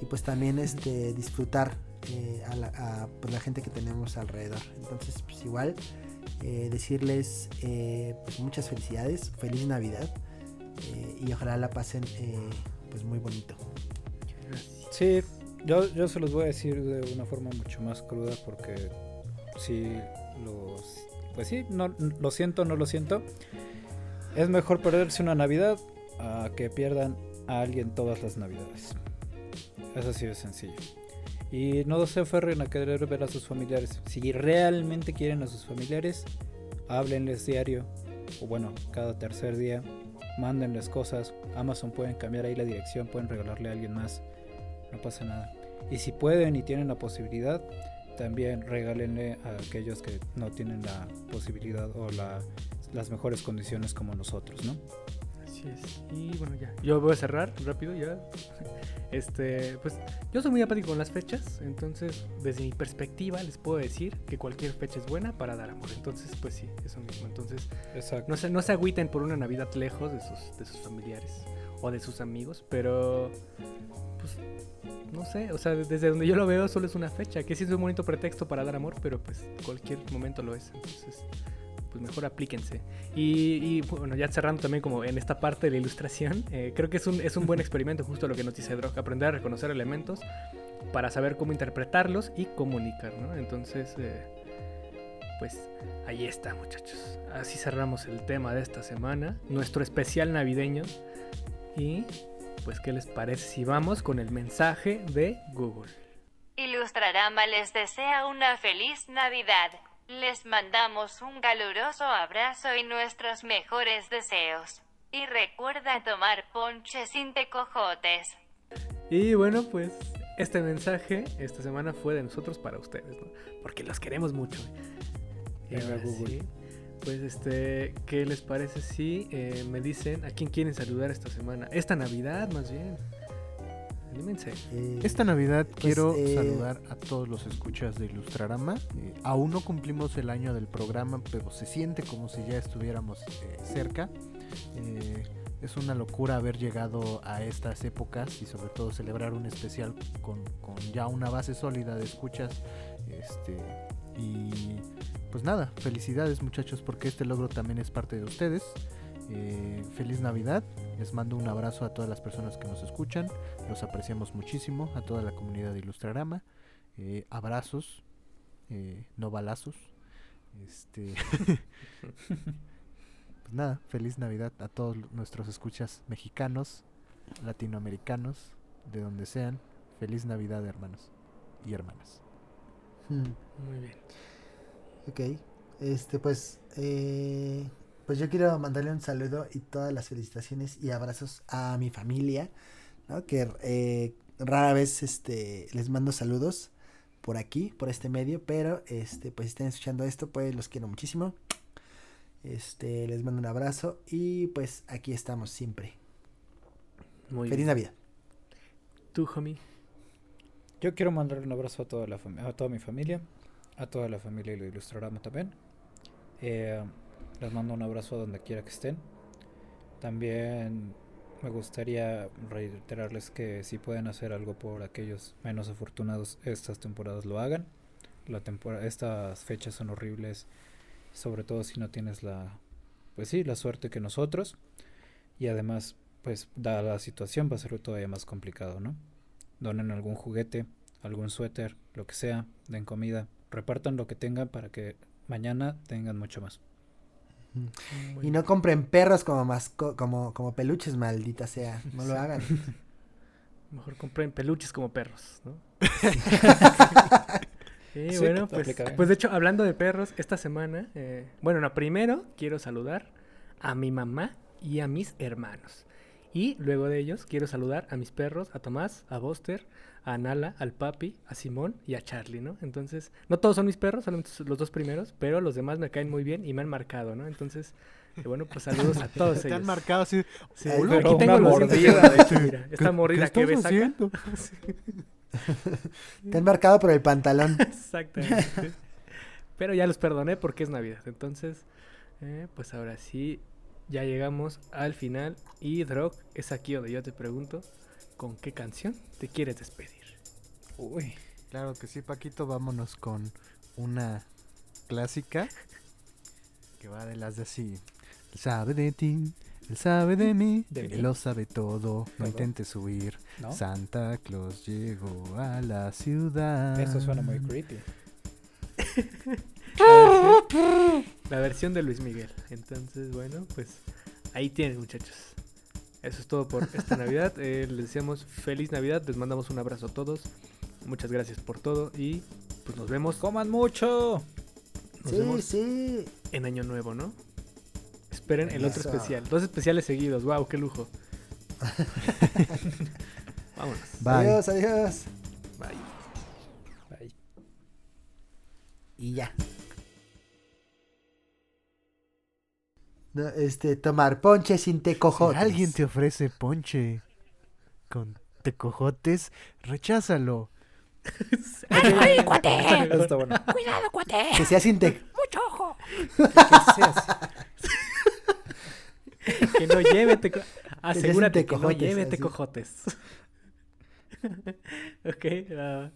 D: y pues también este, disfrutar eh, a, la, a pues, la gente que tenemos alrededor. Entonces, pues igual eh, decirles pues muchas felicidades, feliz Navidad y ojalá la pasen pues muy bonito.
A: Sí, yo, yo se los voy a decir de una forma mucho más cruda porque si los... Pues sí, no, lo siento, no lo siento. Es mejor perderse una Navidad que pierdan a alguien todas las Navidades. Es así de sencillo. Y no se aferren a querer ver a sus familiares. Si realmente quieren a sus familiares, háblenles diario. O bueno, cada tercer día. Mándenles cosas. Amazon pueden cambiar ahí la dirección. Pueden regalarle a alguien más. No pasa nada. Y si pueden y tienen la posibilidad, también regálenle a aquellos que no tienen la posibilidad o la, las mejores condiciones como nosotros, ¿no?
C: Así es. Y bueno, ya. Yo voy a cerrar rápido ya. Este, pues yo soy muy apático con las fechas, entonces desde mi perspectiva les puedo decir que cualquier fecha es buena para dar amor. Entonces, pues sí, eso mismo. Entonces,
A: Exacto.
C: no se, no se agüiten por una Navidad lejos de sus, de sus familiares o de sus amigos, pero pues no sé, o sea, desde donde yo lo veo solo es una fecha, que sí es un bonito pretexto para dar amor, pero pues cualquier momento lo es. Entonces, pues mejor aplíquense. Y, y, bueno, ya cerrando también como en esta parte de la ilustración, eh, creo que es un, es un buen experimento justo lo que nos dice Drog, aprender a reconocer elementos para saber cómo interpretarlos y comunicar, ¿no? Entonces, eh, pues ahí está muchachos. Así cerramos el tema de esta semana, nuestro especial navideño. Y pues, ¿qué les parece si vamos con el mensaje de Google?
E: Ilustrarama les desea una feliz Navidad. Les mandamos un caluroso abrazo y nuestros mejores deseos. Y recuerda tomar ponche sin tecojotes.
C: Y bueno, pues este mensaje esta semana fue de nosotros para ustedes, ¿no? Porque los queremos mucho. Y
A: Google.
C: sí, pues este, ¿qué les parece si eh, me dicen a quién quieren saludar esta semana? Esta Navidad, más bien. Anímense.
D: Eh,
B: Esta Navidad quiero
D: eh,
B: saludar a todos los escuchas de Ilustrarama. Eh, aún no cumplimos el año del programa, pero se siente como si ya estuviéramos eh, cerca. Eh, es una locura haber llegado a estas épocas y sobre todo celebrar un especial con, con ya una base sólida de escuchas. Este, y pues nada, felicidades muchachos porque este logro también es parte de ustedes. Eh, feliz Navidad, les mando un abrazo a todas las personas que nos escuchan, los apreciamos muchísimo, a toda la comunidad de Ilustrarama, eh, abrazos, eh, no balazos, este, pues nada, feliz Navidad a todos nuestros escuchas mexicanos, latinoamericanos, de donde sean, feliz Navidad hermanos y hermanas.
D: hmm,
C: Muy bien.
D: Ok, este pues, eh, pues yo quiero mandarle un saludo y todas las felicitaciones y abrazos a mi familia, ¿no? Que eh, rara vez este, les mando saludos por aquí, por este medio, pero este, pues si están escuchando esto, pues los quiero muchísimo. Este, les mando un abrazo y pues aquí estamos siempre.
C: Muy
D: Feliz
C: bien.
D: Navidad.
C: Tú, homie.
A: Yo quiero mandar un abrazo a toda, la fami- a toda mi familia, a toda la familia de Ilustrarama también. Eh, les mando un abrazo a donde quiera que estén. También me gustaría reiterarles que si pueden hacer algo por aquellos menos afortunados estas temporadas lo hagan. La estas fechas son horribles, sobre todo si no tienes la, pues sí, la suerte que nosotros. Y además, pues dada la situación va a ser todavía más complicado, ¿no? donen algún juguete, algún suéter, lo que sea, den comida, repartan lo que tengan para que mañana tengan mucho más.
C: Muy
D: Y no compren perros como masco como, como peluches, maldita sea. No lo
C: Sí.
D: hagan.
C: Mejor compren peluches como perros, ¿no? y
A: Sí,
C: bueno, pues, pues de hecho, hablando de perros, esta semana, eh, bueno, no, primero quiero saludar a mi mamá y a mis hermanos. Y luego de ellos quiero saludar a mis perros, a Tomás, a Buster, a Nala, al Papi, a Simón y a Charlie, ¿no? Entonces, no todos son mis perros, solamente los dos primeros, pero los demás me caen muy bien y me han marcado, ¿no? Entonces, eh, bueno, pues saludos a todos
B: Te
C: ellos.
B: han marcado así.
C: Sí,
D: Ay,
C: pero
A: pero
C: aquí tengo
A: mordida.
C: de hecho, mira, esta
B: ¿Qué-
C: mordida
B: qué
C: que ves acá.
B: haciendo?
D: Te han marcado por el pantalón.
C: Exactamente. Pero ya los perdoné porque es Navidad. Entonces, eh, pues ahora sí, ya llegamos al final. Y Drog, es aquí donde yo te pregunto, ¿con qué canción te quieres despedir?
A: Uy.
B: Claro que sí, Paquito, vámonos con una clásica que va de las de así. Él sabe de ti, él sabe de mí,
A: ¿De mí?
B: él lo sabe todo, no intentes huir.
A: ¿No?
B: Santa Claus llegó a la ciudad.
A: Eso suena muy creepy.
C: La versión, de Luis Miguel. Entonces, bueno, pues ahí tienen, muchachos. Eso es todo por esta Navidad. Eh, les deseamos feliz Navidad. Les mandamos un abrazo a todos. Muchas gracias por todo. Y pues nos vemos,
A: ¡Coman mucho!
C: nos
D: Sí,
C: vemos
D: sí.
C: en Año Nuevo, ¿no? Esperen el otro especial. Dos especiales seguidos. ¡Wow! ¡Qué lujo! Vámonos.
B: Bye.
D: Adiós, adiós.
C: Bye.
A: Ay.
D: Y ya. No, este, tomar ponche sin
B: Si
D: tecojotes.
B: alguien te ofrece ponche con tecojotes, recházalo.
A: Eso está bueno.
D: Que sea sin te...
C: que no lleve teco... Asegúrate que no lleve tecojotes. ok. ah,